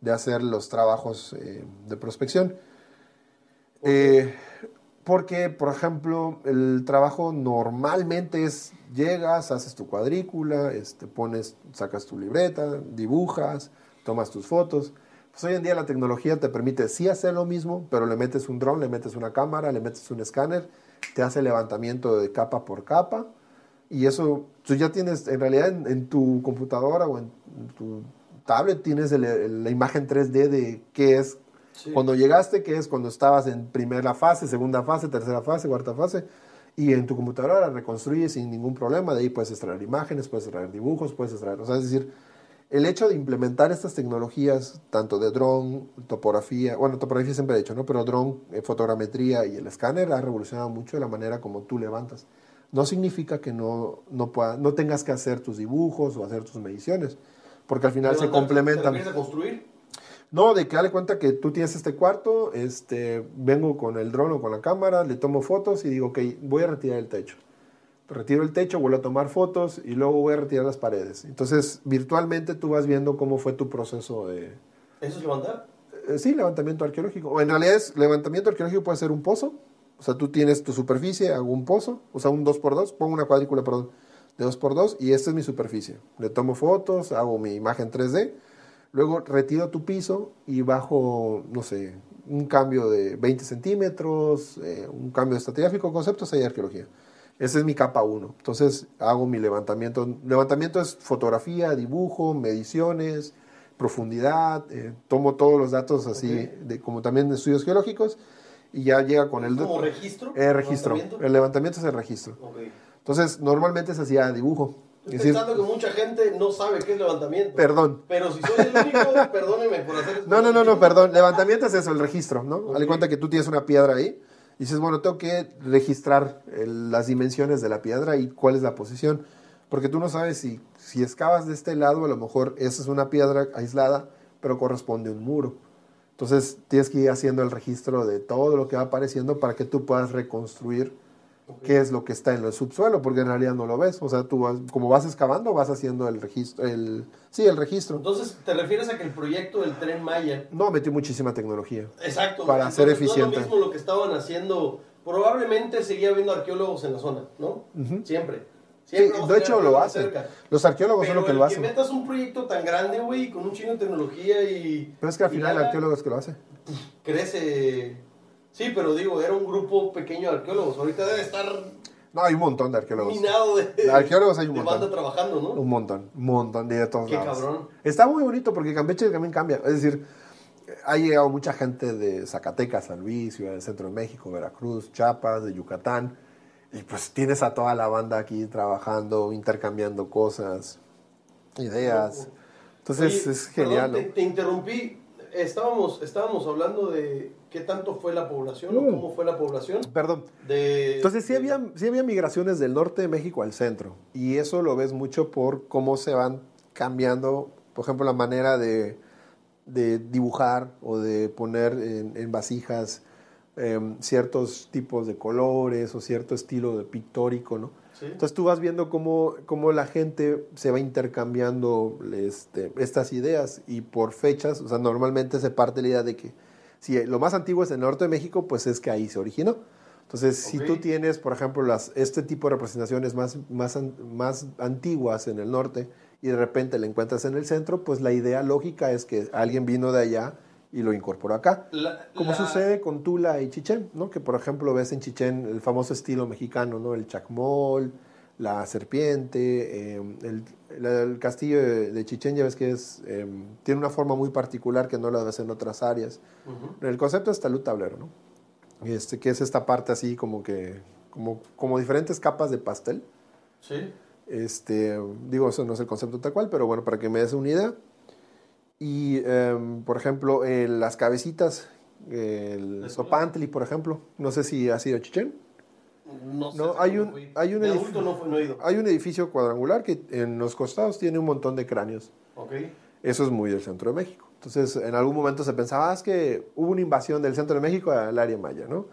[SPEAKER 3] de hacer los trabajos eh, de prospección. Eh, porque, por ejemplo, el trabajo normalmente es llegas, haces tu cuadrícula, este, pones, sacas tu libreta, dibujas, tomas tus fotos. Pues hoy en día la tecnología te permite sí hacer lo mismo, pero le metes un dron, le metes una cámara, le metes un escáner, te hace levantamiento de capa por capa y eso tú ya tienes, en realidad en, tu computadora o en tu tablet tienes la imagen 3D de qué es
[SPEAKER 2] Sí.
[SPEAKER 3] cuando llegaste, qué es cuando estabas en primera fase, segunda fase, tercera fase, cuarta fase. Y en tu computadora la reconstruyes sin ningún problema. De ahí puedes extraer imágenes, puedes extraer dibujos, puedes extraer. O sea, es decir, el hecho de implementar estas tecnologías, tanto de dron, topografía, bueno, topografía siempre he hecho, ¿no? Pero dron, eh, fotogrametría y el escáner ha revolucionado mucho la manera como tú levantas. No significa que no, no, pueda- no tengas que hacer tus dibujos o hacer tus mediciones, porque al final se complementan.
[SPEAKER 2] ¿Te refieres a construir?
[SPEAKER 3] No, de que dale cuenta que tú tienes este cuarto, este, vengo con el dron o con la cámara, le tomo fotos y digo, ok, voy a retirar el techo. Retiro el techo, vuelvo a tomar fotos y luego voy a retirar las paredes. Entonces, virtualmente tú vas viendo cómo fue tu proceso de...
[SPEAKER 2] ¿Eso es levantar?
[SPEAKER 3] eh, sí, levantamiento arqueológico. O en realidad es, levantamiento arqueológico puede ser un pozo. O sea, tú tienes tu superficie, hago un pozo, o sea, un 2x2, pongo una cuadrícula, perdón, de 2x2 y esta es mi superficie. Le tomo fotos, hago mi imagen 3D, luego retiro tu piso y bajo, no sé, un cambio de 20 centímetros, eh, un cambio estratigráfico, conceptos, hay arqueología. Esa es mi capa 1. Entonces hago mi levantamiento. Levantamiento es fotografía, dibujo, mediciones, profundidad, eh, tomo todos los datos así,
[SPEAKER 2] Ok.
[SPEAKER 3] de, como también de estudios geológicos, y ya llega con el...
[SPEAKER 2] ¿Como registro?
[SPEAKER 3] Eh, registro.
[SPEAKER 2] ¿Levantamiento?
[SPEAKER 3] El levantamiento es el registro.
[SPEAKER 2] Ok.
[SPEAKER 3] Entonces, normalmente se hacía dibujo. Es
[SPEAKER 2] Estoy
[SPEAKER 3] decir,
[SPEAKER 2] pensando que mucha gente no sabe qué es levantamiento.
[SPEAKER 3] perdón.
[SPEAKER 2] Pero si soy el único, perdóneme por hacer esto.
[SPEAKER 3] No, no, no, no, perdón. Levantamiento es eso, el registro, ¿no? Dale cuenta que tú tienes una piedra ahí y dices, bueno, tengo que registrar el- las dimensiones de la piedra y cuál es la posición. Porque tú no sabes si, si excavas de este lado, a lo mejor esa es una piedra aislada, pero corresponde a un muro. Entonces tienes que ir haciendo el registro de todo lo que va apareciendo para que tú puedas reconstruir qué es lo que está en el subsuelo, porque en realidad no lo ves. O sea, tú vas- como vas excavando, vas haciendo el registro, el, sí, el registro.
[SPEAKER 2] Entonces, ¿te refieres a que el proyecto del Tren Maya...
[SPEAKER 3] No, metí muchísima tecnología.
[SPEAKER 2] Exacto.
[SPEAKER 3] Para
[SPEAKER 2] entonces,
[SPEAKER 3] ser eficiente.
[SPEAKER 2] No es lo mismo lo que estaban haciendo... Probablemente seguía habiendo arqueólogos en la zona, ¿no? Siempre. Siempre
[SPEAKER 3] de hecho lo hacen.
[SPEAKER 2] cerca.
[SPEAKER 3] Los arqueólogos son los que
[SPEAKER 2] el
[SPEAKER 3] lo
[SPEAKER 2] que
[SPEAKER 3] hacen.
[SPEAKER 2] metas un proyecto tan grande, güey, con un chingo de tecnología y...
[SPEAKER 3] Pero es que al final el arqueólogo es que lo hace.
[SPEAKER 2] Crece... Sí, pero digo, era un grupo pequeño de arqueólogos. Ahorita debe estar
[SPEAKER 3] No, hay un montón de arqueólogos.
[SPEAKER 2] minado de,
[SPEAKER 3] De arqueólogos hay un
[SPEAKER 2] de
[SPEAKER 3] montón.
[SPEAKER 2] banda trabajando, ¿no?
[SPEAKER 3] Un montón, un montón de todos
[SPEAKER 2] Qué
[SPEAKER 3] lados.
[SPEAKER 2] cabrón.
[SPEAKER 3] Está muy bonito porque Campeche también cambia. Es decir, ha llegado mucha gente de Zacatecas, San Luis, Ciudad del Centro de México, Veracruz, Chiapas, de Yucatán. Y pues tienes a toda la banda aquí trabajando, intercambiando cosas, ideas. Entonces
[SPEAKER 2] Oye,
[SPEAKER 3] es genial.
[SPEAKER 2] perdón,
[SPEAKER 3] ¿no?
[SPEAKER 2] te, te interrumpí. Estábamos, estábamos hablando de qué tanto fue la población o
[SPEAKER 3] Mm.
[SPEAKER 2] cómo fue la población.
[SPEAKER 3] Perdón.
[SPEAKER 2] De,
[SPEAKER 3] Entonces sí
[SPEAKER 2] de-
[SPEAKER 3] había, sí había migraciones del norte de México al centro. Y eso lo ves mucho por cómo se van cambiando, por ejemplo, la manera de, de dibujar o de poner en, en vasijas em, ciertos tipos de colores o cierto estilo de pictórico, ¿no?
[SPEAKER 2] Sí.
[SPEAKER 3] Entonces tú vas viendo cómo, cómo la gente se va intercambiando este, estas ideas y por fechas, o sea, normalmente se parte la idea de que si lo más antiguo es el norte de México, pues es que ahí se originó. Entonces, si tú tienes, por ejemplo, las, este tipo de representaciones más, más, más antiguas en el norte y de repente la encuentras en el centro, pues la idea lógica es que alguien vino de allá y lo incorporó acá.
[SPEAKER 2] La-
[SPEAKER 3] Como
[SPEAKER 2] la-
[SPEAKER 3] sucede con Tula y Chichén, ¿no? Que por ejemplo ves en Chichén el famoso estilo mexicano, ¿no? El chacmol, la serpiente, eh, el, el- castillo de, Chichén ya ves que es, eh, tiene una forma muy particular que no la ves en otras áreas.
[SPEAKER 2] Ujú.
[SPEAKER 3] El concepto es talud tablero, ¿no? Este, que es esta parte así como que, como, como diferentes capas de pastel.
[SPEAKER 2] Sí.
[SPEAKER 3] Este, digo, eso no es el concepto tal cual, pero bueno, para que me des una idea. Y, em, por ejemplo, eh, las cabecitas, el
[SPEAKER 2] ¿De
[SPEAKER 3] Sopantli, por ejemplo, no sé si ha sido Chichén.
[SPEAKER 2] No, sé
[SPEAKER 3] No,
[SPEAKER 2] si
[SPEAKER 3] hay un-
[SPEAKER 2] fui.
[SPEAKER 3] hay un
[SPEAKER 2] De
[SPEAKER 3] edif-
[SPEAKER 2] adulto no, fue- no he ido.
[SPEAKER 3] Hay un edificio cuadrangular que en los costados tiene un montón de cráneos. Eso es muy del centro de México. Entonces, en algún momento se pensaba, "Ah, es que hubo una invasión del centro de México al área maya, ¿no?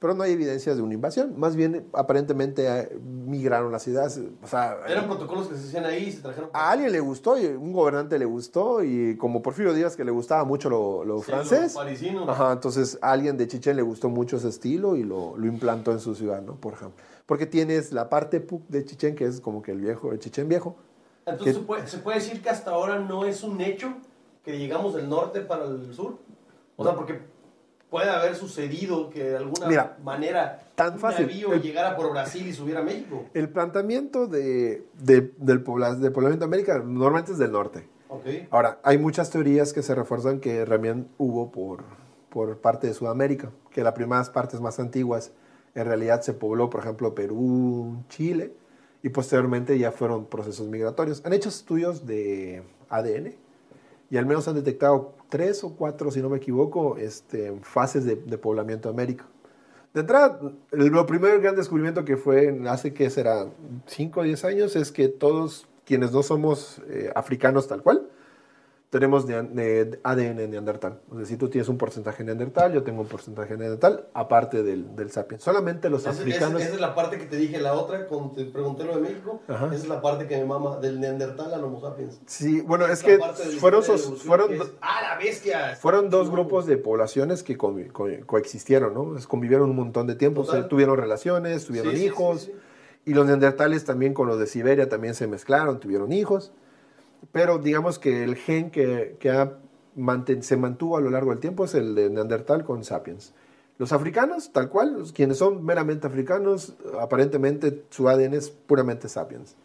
[SPEAKER 3] Pero no hay evidencias de una invasión. Más bien, aparentemente, eh, migraron las ciudades. O sea,
[SPEAKER 2] Eran protocolos que se hacían ahí y se trajeron.
[SPEAKER 3] a alguien le gustó, y un gobernante le gustó, y como Porfirio Díaz, que le gustaba mucho lo, lo
[SPEAKER 2] Sí,
[SPEAKER 3] francés.
[SPEAKER 2] parisinos.
[SPEAKER 3] Ajá, entonces a alguien de Chichén le gustó mucho ese estilo y lo, lo implantó en su ciudad, ¿no? Por ejemplo. Porque tienes la parte de Chichén, que es como que el viejo, el Chichén viejo.
[SPEAKER 2] Entonces,
[SPEAKER 3] que-
[SPEAKER 2] ¿se puede, se puede decir que hasta ahora no es un hecho que llegamos del norte para el sur? O sea, porque puede haber sucedido que de alguna
[SPEAKER 3] Mira,
[SPEAKER 2] manera
[SPEAKER 3] tan
[SPEAKER 2] un
[SPEAKER 3] fácil.
[SPEAKER 2] navío
[SPEAKER 3] El-
[SPEAKER 2] llegara por Brasil y subiera a México.
[SPEAKER 3] El planteamiento de, de- del, pobla- del poblamiento de América normalmente es del norte. Ahora, hay muchas teorías que se refuerzan que también hubo por, por parte de Sudamérica, que las primeras partes más antiguas en realidad se pobló, por ejemplo, Perú, Chile, y posteriormente ya fueron procesos migratorios. Han hecho estudios de ADN y al menos han detectado tres o cuatro, si no me equivoco, este, fases de, poblamiento de América. De entrada, el- lo primer gran descubrimiento que fue hace que será 5 o 10 años es que todos quienes no somos eh, africanos tal cual, tenemos ne- ADN neandertal. Es decir, tú tienes un porcentaje neandertal, yo tengo un porcentaje neandertal, aparte del, del sapiens. Solamente los
[SPEAKER 2] esa-
[SPEAKER 3] africanos...
[SPEAKER 2] esa es la parte que te dije, la otra, cuando te pregunté lo de México,
[SPEAKER 3] Ajá.
[SPEAKER 2] esa es la parte que me mama del Neandertal al Homo sapiens.
[SPEAKER 3] Sí, bueno, es que
[SPEAKER 2] de
[SPEAKER 3] fueron,
[SPEAKER 2] de
[SPEAKER 3] fueron,
[SPEAKER 2] que es, ¡Ah, la bestia!
[SPEAKER 3] fueron dos grupos de poblaciones que co- co- coexistieron, ¿no? Convivieron un montón de tiempo, o sea,
[SPEAKER 2] Total.
[SPEAKER 3] tuvieron relaciones, tuvieron
[SPEAKER 2] Sí, sí, sí,
[SPEAKER 3] hijos,
[SPEAKER 2] sí.
[SPEAKER 3] y los neandertales también con los de Siberia también se mezclaron, tuvieron hijos, pero digamos que el gen que, que ha manten- se mantuvo a lo largo del tiempo es el de neandertal con sapiens. Los africanos, tal cual, quienes son meramente africanos, aparentemente su ADN es puramente sapiens.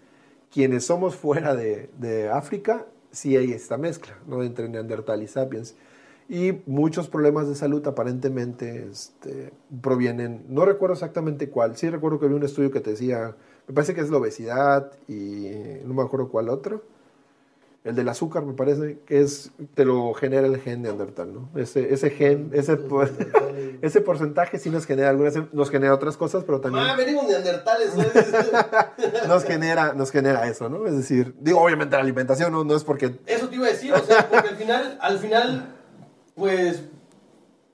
[SPEAKER 3] Quienes somos fuera de, de África, sí hay esta mezcla, ¿no? Entre neandertal y sapiens. Y muchos problemas de salud aparentemente este, provienen, no recuerdo exactamente cuál, sí recuerdo que había un estudio que te decía, me parece que es la obesidad y no me acuerdo cuál otro, el del azúcar me parece que es, te lo genera el gen neandertal, ¿no? Ese, ese gen, ese, ese porcentaje sí nos genera algunas, nos genera otras cosas, pero también
[SPEAKER 2] Ah, venimos neandertales. ¿no?
[SPEAKER 3] nos genera, nos genera eso, ¿no? Es decir, digo, obviamente la alimentación no, no es porque
[SPEAKER 2] Eso te iba a decir, o sea, porque al final, al final, pues,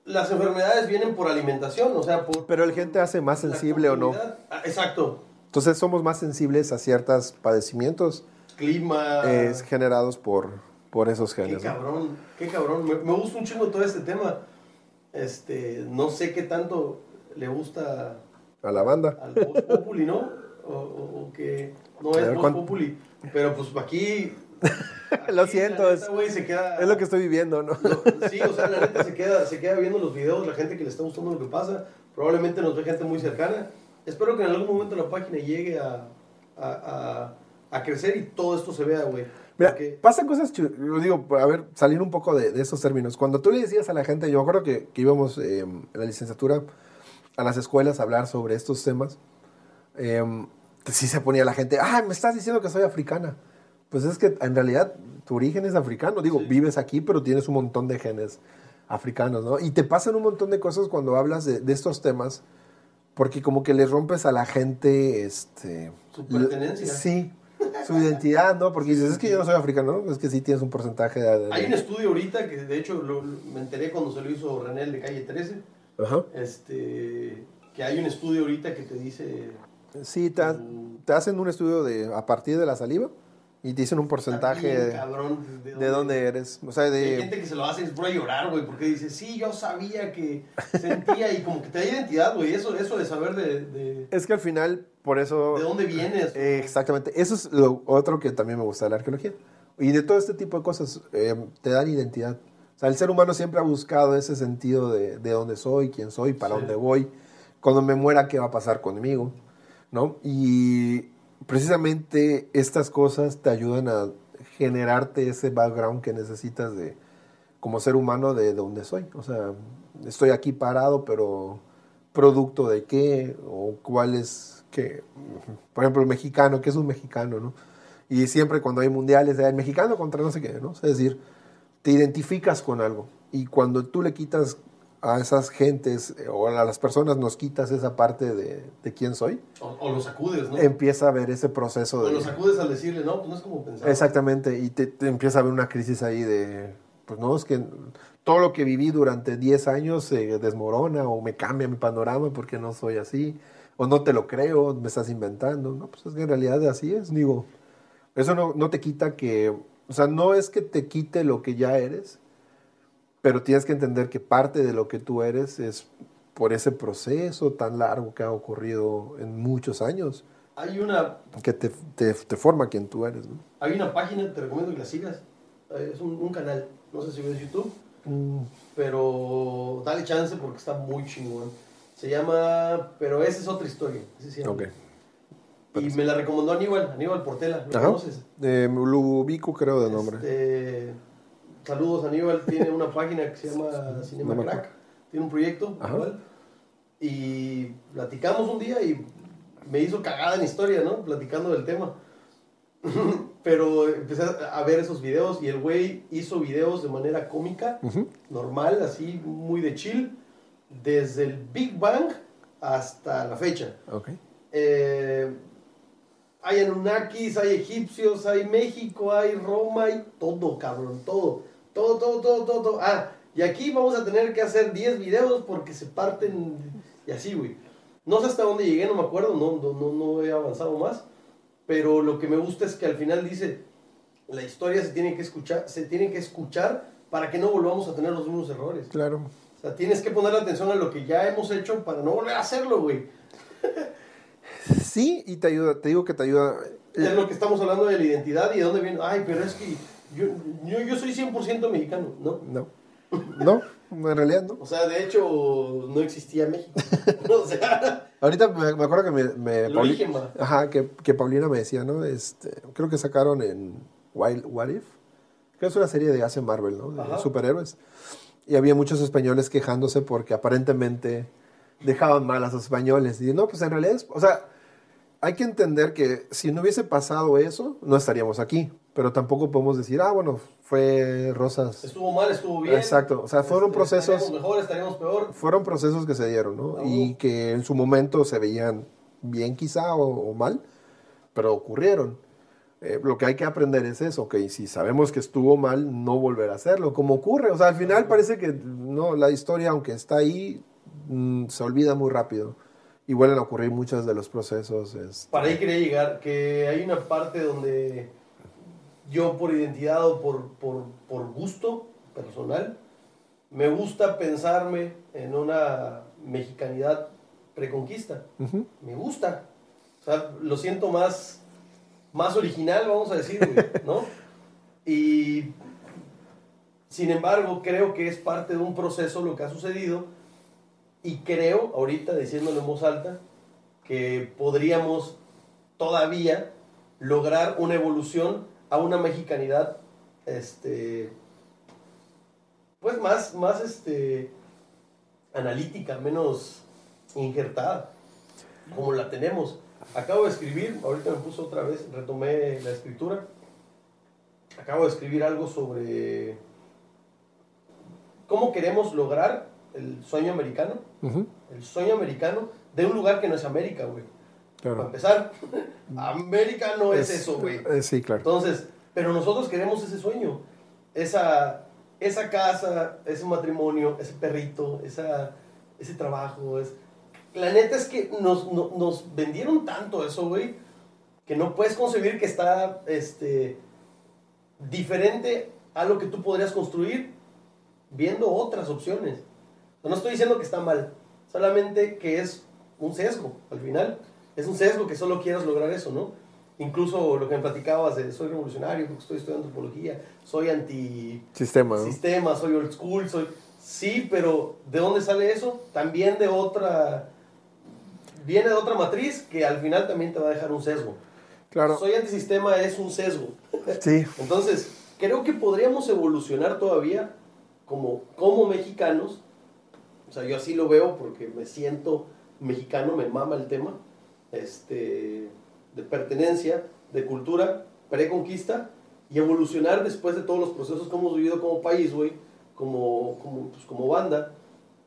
[SPEAKER 2] las enfermedades vienen por alimentación, o sea, por...
[SPEAKER 3] Pero el gen te hace más sensible o no.
[SPEAKER 2] Ah, exacto.
[SPEAKER 3] Entonces somos más sensibles a ciertos padecimientos
[SPEAKER 2] Clima...
[SPEAKER 3] eh, generados por, por esos
[SPEAKER 2] Qué
[SPEAKER 3] genes. ¿no?
[SPEAKER 2] cabrón, qué cabrón. Me, me gusta un chingo todo este tema. Este, no sé qué tanto le gusta
[SPEAKER 3] A la banda.
[SPEAKER 2] al Vox Populi, ¿no? O, o- o que no es
[SPEAKER 3] ¿cuán-
[SPEAKER 2] Populi. Pero pues aquí...
[SPEAKER 3] Lo siento, es,
[SPEAKER 2] se queda-
[SPEAKER 3] es lo que estoy viviendo, ¿no?
[SPEAKER 2] Sí, o sea, la neta se queda, se queda viendo los videos, la gente que le está gustando lo que pasa. Probablemente nos ve gente muy cercana. Espero que en algún momento la página llegue a, a, a- a crecer y todo esto se vea, güey.
[SPEAKER 3] Mira, pasan cosas, yo digo, a ver, salir un poco de, esos términos. Cuando tú le decías a la gente, yo me acuerdo que, íbamos eh, en la licenciatura a las escuelas a hablar sobre estos temas, eh, sí se ponía la gente, ah, me estás diciendo que soy africana. Pues es que en realidad tu origen es africano. Digo, vives aquí, pero tienes un montón de genes africanos, ¿no? Y te pasan un montón de cosas cuando hablas de, de estos temas, porque como que le rompes a la gente, este...
[SPEAKER 2] Su pertenencia.
[SPEAKER 3] Sí, su identidad, ¿no? Porque dices, es que yo no soy africano, ¿no? Es que sí tienes un porcentaje de...
[SPEAKER 2] Hay un estudio ahorita que de hecho me enteré cuando se lo hizo René de Calle 13. Ajá. Este, que hay un estudio ahorita que te dice...
[SPEAKER 3] Sí, te, te hacen un estudio de a partir de la saliva y te dicen un porcentaje de, de, dónde, eres. O sea, de...
[SPEAKER 2] Hay gente que se lo hace es por llorar, güey, porque dice, sí, yo sabía que sentía y como que te da identidad, güey. Eso, eso de saber de,
[SPEAKER 3] Es que al final, por eso...
[SPEAKER 2] ¿De dónde vienes?
[SPEAKER 3] Eh, exactamente. Eso es lo otro que también me gusta de la arqueología. Y de todo este tipo de cosas, eh, te dan identidad. O sea, el ser humano siempre ha buscado ese sentido de, de dónde soy, quién soy, para dónde voy. Cuando me muera, ¿qué va a pasar conmigo? ¿No? Y precisamente estas cosas te ayudan a generarte ese background que necesitas de como ser humano de, donde soy. O sea, estoy aquí parado, pero producto de qué o cuál es que, por ejemplo, el mexicano, ¿qué es un mexicano, no? Y siempre cuando hay mundiales, el mexicano contra no sé qué, ¿no? Es decir, te identificas con algo. Y cuando tú le quitas a esas gentes eh, o a las personas nos quitas esa parte de, de quién soy.
[SPEAKER 2] O, o, los sacudes, ¿no?
[SPEAKER 3] Empieza a ver ese proceso
[SPEAKER 2] o
[SPEAKER 3] de...
[SPEAKER 2] O los sacudes al decirle, no, pues no es como pensar.
[SPEAKER 3] Exactamente, y te, empieza a ver una crisis ahí de, pues no, es que todo lo que viví durante 10 años se desmorona o me cambia mi panorama porque no soy así, o no te lo creo, me estás inventando, no, pues es que en realidad así es, digo, eso no, no te quita que, o sea, no es que te quite lo que ya eres, pero tienes que entender que parte de lo que tú eres es por ese proceso tan largo que ha ocurrido en muchos años.
[SPEAKER 2] Hay una...
[SPEAKER 3] Que te, te, forma quien tú eres. ¿no?
[SPEAKER 2] Hay una página, te recomiendo que la sigas. Es un, canal, no sé si ves YouTube, mm. pero dale chance porque está muy chingón. Se llama, pero esa es otra historia. Ok. Y me la recomendó Aníbal, Aníbal Portela, ¿lo conoces?
[SPEAKER 3] Eh, lo ubico creo de nombre.
[SPEAKER 2] Este, Saludos, Aníbal tiene una página que se llama Cinema Crack. Tiene un proyecto Y platicamos un día y me hizo cagada en historia, ¿no? Platicando del tema. Pero empecé a ver esos videos y el güey hizo videos de manera cómica, normal, así, muy de chill, desde el Big Bang hasta la fecha.
[SPEAKER 3] Okay.
[SPEAKER 2] Eh, hay Anunnakis, hay egipcios, hay México, hay Roma, hay todo, cabrón, todo. Todo, todo, todo, todo, Ah, y aquí vamos a tener que hacer 10 videos porque se parten y así, güey. No sé hasta dónde llegué, no me acuerdo, no, no, no he avanzado más. Pero lo que me gusta es que al final dice, la historia se tiene que escuchar, se tiene que escuchar para que no volvamos a tener los mismos errores.
[SPEAKER 3] Claro.
[SPEAKER 2] O sea, tienes que poner atención a lo que ya hemos hecho para no volver a hacerlo, güey.
[SPEAKER 3] sí, y te ayuda, te digo que te ayuda.
[SPEAKER 2] Es lo que estamos hablando de la identidad y de dónde viene. Ay, pero es que yo, yo, yo soy 100% mexicano, ¿no?
[SPEAKER 3] No. No, en realidad no.
[SPEAKER 2] O sea, de hecho, no existía México. o sea,
[SPEAKER 3] Ahorita me, acuerdo que me. me ajá, que, que, Paulina me decía, ¿no? Este, creo que sacaron en Wild What If. Creo que es una serie de hace Marvel, ¿no? De superhéroes. Y había muchos españoles quejándose porque aparentemente dejaban mal a los españoles. Y no, pues en realidad, es, o sea, hay que entender que si no hubiese pasado eso, no estaríamos aquí. Pero tampoco podemos decir, ah, bueno, fue Rosas.
[SPEAKER 2] Estuvo mal, estuvo bien.
[SPEAKER 3] Exacto. O sea, fueron este, procesos.
[SPEAKER 2] Estaríamos mejor, estaríamos peor.
[SPEAKER 3] Fueron procesos que se dieron, ¿no? Y que en su momento se veían bien, quizá, o, mal, pero ocurrieron. Eh, lo que hay que aprender es eso, que si sabemos que estuvo mal, no volver a hacerlo, como ocurre. O sea, al final parece que no, la historia, aunque está ahí, mm, se olvida muy rápido y vuelven a ocurrir muchos de los procesos. Este...
[SPEAKER 2] Para ahí quería llegar, que hay una parte donde yo por identidad o por, por, por gusto personal, me gusta pensarme en una mexicanidad preconquista. Me gusta. O sea, lo siento más, más original, vamos a decir, ¿no? Y sin embargo, creo que es parte de un proceso lo que ha sucedido y creo, ahorita diciéndolo en voz alta, que podríamos todavía lograr una evolución a una mexicanidad, este, pues más, más, este, analítica, menos injertada, como la tenemos. Acabo de escribir, ahorita me puso otra vez, retomé la escritura. Acabo de escribir algo sobre cómo queremos lograr el sueño americano. El sueño americano de un lugar que no es América, güey. Para empezar, América no es, eso, güey.
[SPEAKER 3] Eh, sí, claro.
[SPEAKER 2] Entonces, pero nosotros queremos ese sueño. Esa, esa casa, ese matrimonio, ese perrito, esa, ese trabajo. Es... La neta es que nos, nos vendieron tanto eso, güey, que no puedes concebir que está este, diferente a lo que tú podrías construir viendo otras opciones. No estoy diciendo que está mal, solamente que es un sesgo al final. Es un sesgo que solo quieras lograr eso, ¿no? Incluso lo que me platicabas de soy revolucionario porque estoy estudiando antropología, soy anti
[SPEAKER 3] sistema,
[SPEAKER 2] sistema soy old school, soy sí, pero ¿de dónde sale eso? También de otra viene de otra matriz que al final también te va a dejar un sesgo.
[SPEAKER 3] Claro.
[SPEAKER 2] Soy antisistema es un sesgo.
[SPEAKER 3] Sí.
[SPEAKER 2] Entonces, creo que podríamos evolucionar todavía como, como mexicanos. O sea, yo así lo veo porque me siento mexicano, me mama el tema. Este de pertenencia, de cultura, preconquista y evolucionar después de todos los procesos que hemos vivido como país, güey, como, como, pues, como banda,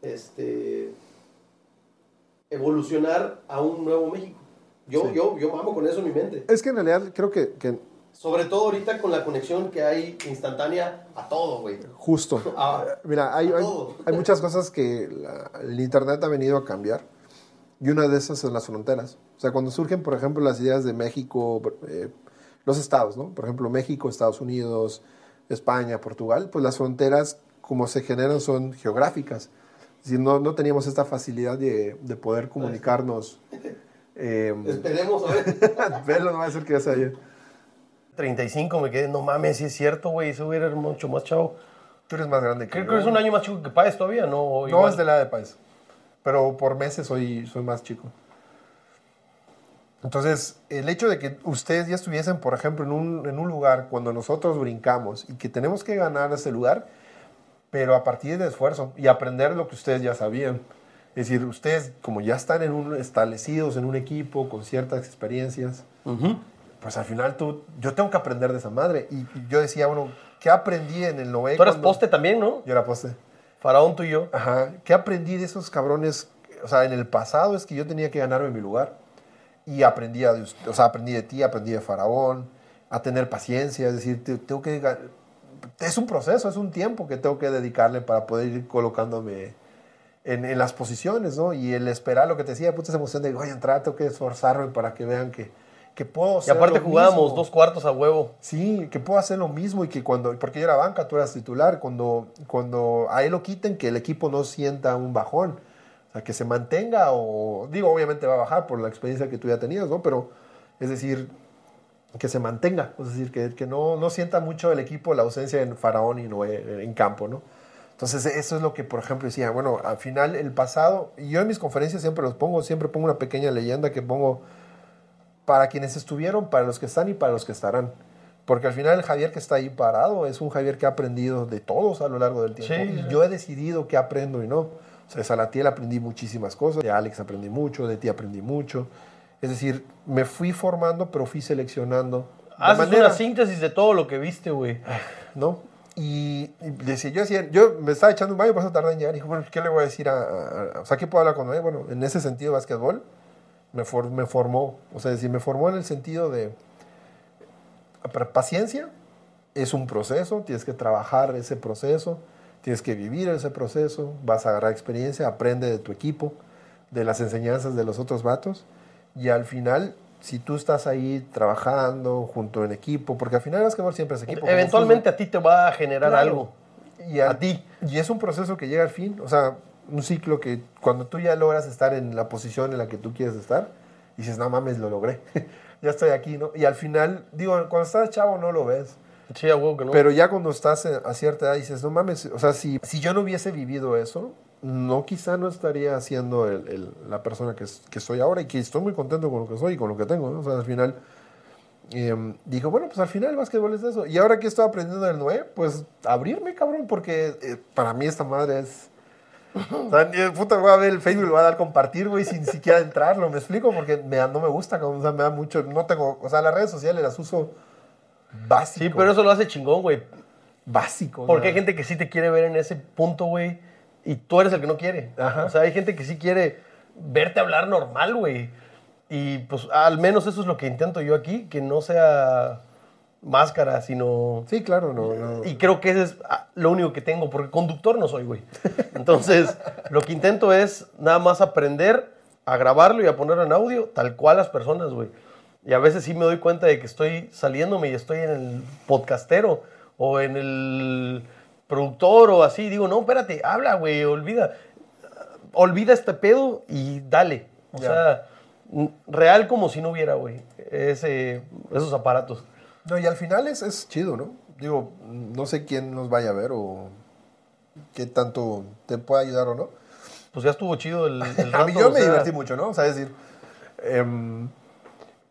[SPEAKER 2] este, evolucionar a un nuevo México. Yo, yo, yo mamo con eso en mi mente.
[SPEAKER 3] Es que en realidad creo que, que...
[SPEAKER 2] Sobre todo ahorita con la conexión que hay instantánea a todo, güey.
[SPEAKER 3] Justo. Mira, hay, hay, hay, muchas cosas que el Internet ha venido a cambiar y una de esas son las fronteras. O sea, cuando surgen, por ejemplo, las ideas de México, eh, los estados, ¿no? Por ejemplo, México, Estados Unidos, España, Portugal, pues las fronteras como se generan son geográficas. Decir, no, no teníamos esta facilidad de, de poder comunicarnos.
[SPEAKER 2] Eh, Esperemos a ver.
[SPEAKER 3] Verlo no va a ser que ya sea
[SPEAKER 2] 35 me quedé, no mames, si es cierto, güey, eso hubiera mucho más chavo.
[SPEAKER 3] Tú eres más grande que
[SPEAKER 2] Creo que es un año más chico que Páez todavía, ¿no?
[SPEAKER 3] No, es de la edad de Páez pero por meses soy, soy más chico. Entonces, el hecho de que ustedes ya estuviesen, por ejemplo, en un, en un lugar cuando nosotros brincamos y que tenemos que ganar ese lugar, pero a partir de esfuerzo y aprender lo que ustedes ya sabían. Es decir, ustedes como ya están en un, establecidos en un equipo con ciertas experiencias, pues al final tú, yo tengo que aprender de esa madre. Y, yo decía, bueno, ¿qué aprendí en el 90?
[SPEAKER 2] Tú eras poste también, ¿no?
[SPEAKER 3] Yo era poste.
[SPEAKER 2] Faraón tú y yo.
[SPEAKER 3] Ajá. ¿Qué aprendí de esos cabrones? O sea, en el pasado es que yo tenía que ganarme mi lugar. Y aprendí, de, o sea, aprendí de ti, aprendí de Faraón, a tener paciencia, es decir, tengo que... Es un proceso, es un tiempo que tengo que dedicarle para poder ir colocándome en, en las posiciones, ¿no? Y el esperar lo que te decía, puta esa emoción de, voy a entrar, tengo que esforzarme para que vean que, que puedo
[SPEAKER 2] Y aparte jugábamos dos cuartos a huevo.
[SPEAKER 3] Sí, que puedo hacer lo mismo y que cuando, porque yo era banca, tú eras titular, cuando, cuando a él lo quiten, que el equipo no sienta un bajón. O sea, que se mantenga o, digo, obviamente va a bajar por la experiencia que tú ya tenías, ¿no? Pero, es decir, que se mantenga, es decir, que, que no, no sienta mucho el equipo la ausencia en Faraón y no en campo, ¿no? Entonces, eso es lo que, por ejemplo, decía, bueno, al final el pasado, y yo en mis conferencias siempre los pongo, siempre pongo una pequeña leyenda que pongo para quienes estuvieron, para los que están y para los que estarán. Porque al final el Javier que está ahí parado es un Javier que ha aprendido de todos a lo largo del tiempo. y yo he decidido qué aprendo y no. O sea, de Salatiel aprendí muchísimas cosas, de Alex aprendí mucho, de ti aprendí mucho. Es decir, me fui formando, pero fui seleccionando.
[SPEAKER 2] Haces manera... una síntesis de todo lo que viste, güey.
[SPEAKER 3] ¿No? Y, decía, yo decía, yo me estaba echando un baño, por eso tardé en llegar. Y dije, bueno, ¿qué le voy a decir a, O sea, ¿qué puedo hablar con él? Bueno, en ese sentido, básquetbol me, me formó. O sea, decir, me formó en el sentido de paciencia. Es un proceso, tienes que trabajar ese proceso, tienes que vivir ese proceso, vas a agarrar experiencia, aprende de tu equipo, de las enseñanzas de los otros vatos. Y al final, si tú estás ahí trabajando junto en equipo, porque al final el básquetbol siempre es equipo.
[SPEAKER 2] Eventualmente a ti te va a generar algo.
[SPEAKER 3] Y a, a ti. Y es un proceso que llega al fin. O sea, un ciclo que cuando tú ya logras estar en la posición en la que tú quieres estar, dices, no mames, lo logré, ya estoy aquí, ¿no? Y al final, digo, cuando estás chavo no lo ves.
[SPEAKER 2] Sí, a huevo que no.
[SPEAKER 3] Pero ya cuando estás a cierta edad dices, no mames, o sea, si, si yo no hubiese vivido eso, no quizá no estaría siendo el, la persona que, que soy ahora y que estoy muy contento con lo que soy y con lo que tengo, ¿no? O sea, al final em, dijo, bueno, pues al final el básquetbol es eso. Y ahora que estoy aprendiendo del Noé, pues abrirme, cabrón, porque eh, para mí esta madre es... O sea, ni- puta, voy a ver el Facebook, le voy a dar compartir, güey, sin siquiera entrarlo, ¿me explico? Porque me, da- no me gusta, cabrón, o sea, me da mucho, no tengo, o sea, las redes sociales las uso básico.
[SPEAKER 2] Sí, pero eso lo hace chingón, güey.
[SPEAKER 3] Básico.
[SPEAKER 2] Porque
[SPEAKER 3] sea.
[SPEAKER 2] hay gente que sí te quiere ver en ese punto, güey, y tú eres el que no quiere.
[SPEAKER 3] Ajá.
[SPEAKER 2] O sea, hay gente que sí quiere verte hablar normal, güey. Y pues al menos eso es lo que intento yo aquí, que no sea máscara, sino...
[SPEAKER 3] Sí, claro, no, no.
[SPEAKER 2] Y creo que ese es ah, lo único que tengo, porque conductor no soy, güey. Entonces, lo que intento es nada más aprender a grabarlo y a ponerlo en audio, tal cual las personas, güey. Y a veces sí me doy cuenta de que estoy saliéndome y estoy en el podcastero o en el productor o así. Digo, no, espérate, habla, güey, olvida. Olvida este pedo y dale. O
[SPEAKER 3] Ya.
[SPEAKER 2] sea, real como si no hubiera, güey, ese, esos aparatos.
[SPEAKER 3] No, y al final es, es chido, ¿no? Digo, no sé quién nos vaya a ver o qué tanto te puede ayudar o no.
[SPEAKER 2] Pues ya estuvo chido el, el
[SPEAKER 3] a mí yo me
[SPEAKER 2] sea,
[SPEAKER 3] divertí mucho, ¿no? O sea, es decir, em,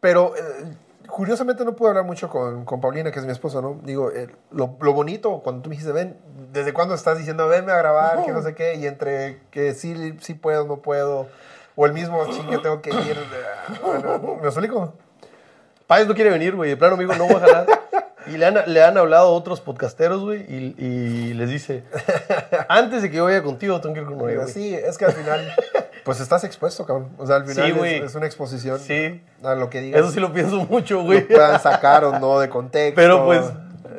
[SPEAKER 3] pero eh, curiosamente no pude hablar mucho con, con Paulina, que es mi esposa, ¿no? Digo, eh, lo, lo bonito, cuando tú me dijiste, ven, ¿desde cuándo estás diciendo, venme a grabar, que no sé qué? Y entre que sí, sí puedo, no puedo, o el mismo ching que tengo que ir, eh, bueno, ¿me explico?
[SPEAKER 2] Páez no quiere venir, güey. De plano, amigo, no voy a jalar. Y le han, le han hablado otros podcasteros, güey, y, y les dice, antes de que yo vaya contigo, tengo que ir con.
[SPEAKER 3] Sí, es que al final, pues estás expuesto, cabrón. O sea, al final
[SPEAKER 2] Sí,
[SPEAKER 3] es- una exposición
[SPEAKER 2] Sí.
[SPEAKER 3] a lo que digas.
[SPEAKER 2] Eso sí lo pienso mucho,
[SPEAKER 3] lo
[SPEAKER 2] güey.
[SPEAKER 3] puedan sacar o no de contexto.
[SPEAKER 2] Pero pues,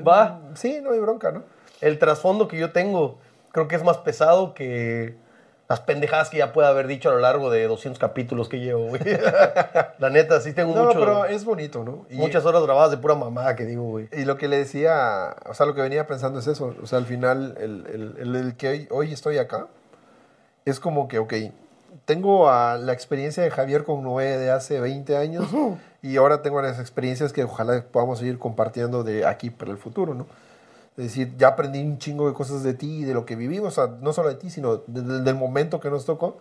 [SPEAKER 2] va.
[SPEAKER 3] Sí, no hay bronca, ¿no?
[SPEAKER 2] El trasfondo que yo tengo creo que es más pesado que las pendejadas que ya pueda haber dicho a lo largo de 200 capítulos que llevo, güey. La neta, sí tengo
[SPEAKER 3] No,
[SPEAKER 2] mucho-
[SPEAKER 3] pero es bonito, ¿no? Y,
[SPEAKER 2] muchas horas grabadas de pura mamada que digo, güey.
[SPEAKER 3] y lo que le decía, o sea, lo que venía pensando es eso. O sea, al final, el, el- el- el que hoy, hoy estoy acá, es como que, ok, tengo a la experiencia de Javier con Noé de hace 20 años y ahora tengo las experiencias que ojalá podamos seguir compartiendo de aquí para el futuro, ¿no? Es decir, ya aprendí un chingo de cosas de ti y de lo que vivimos, o sea, no solo de ti, sino de- de- del momento que nos tocó.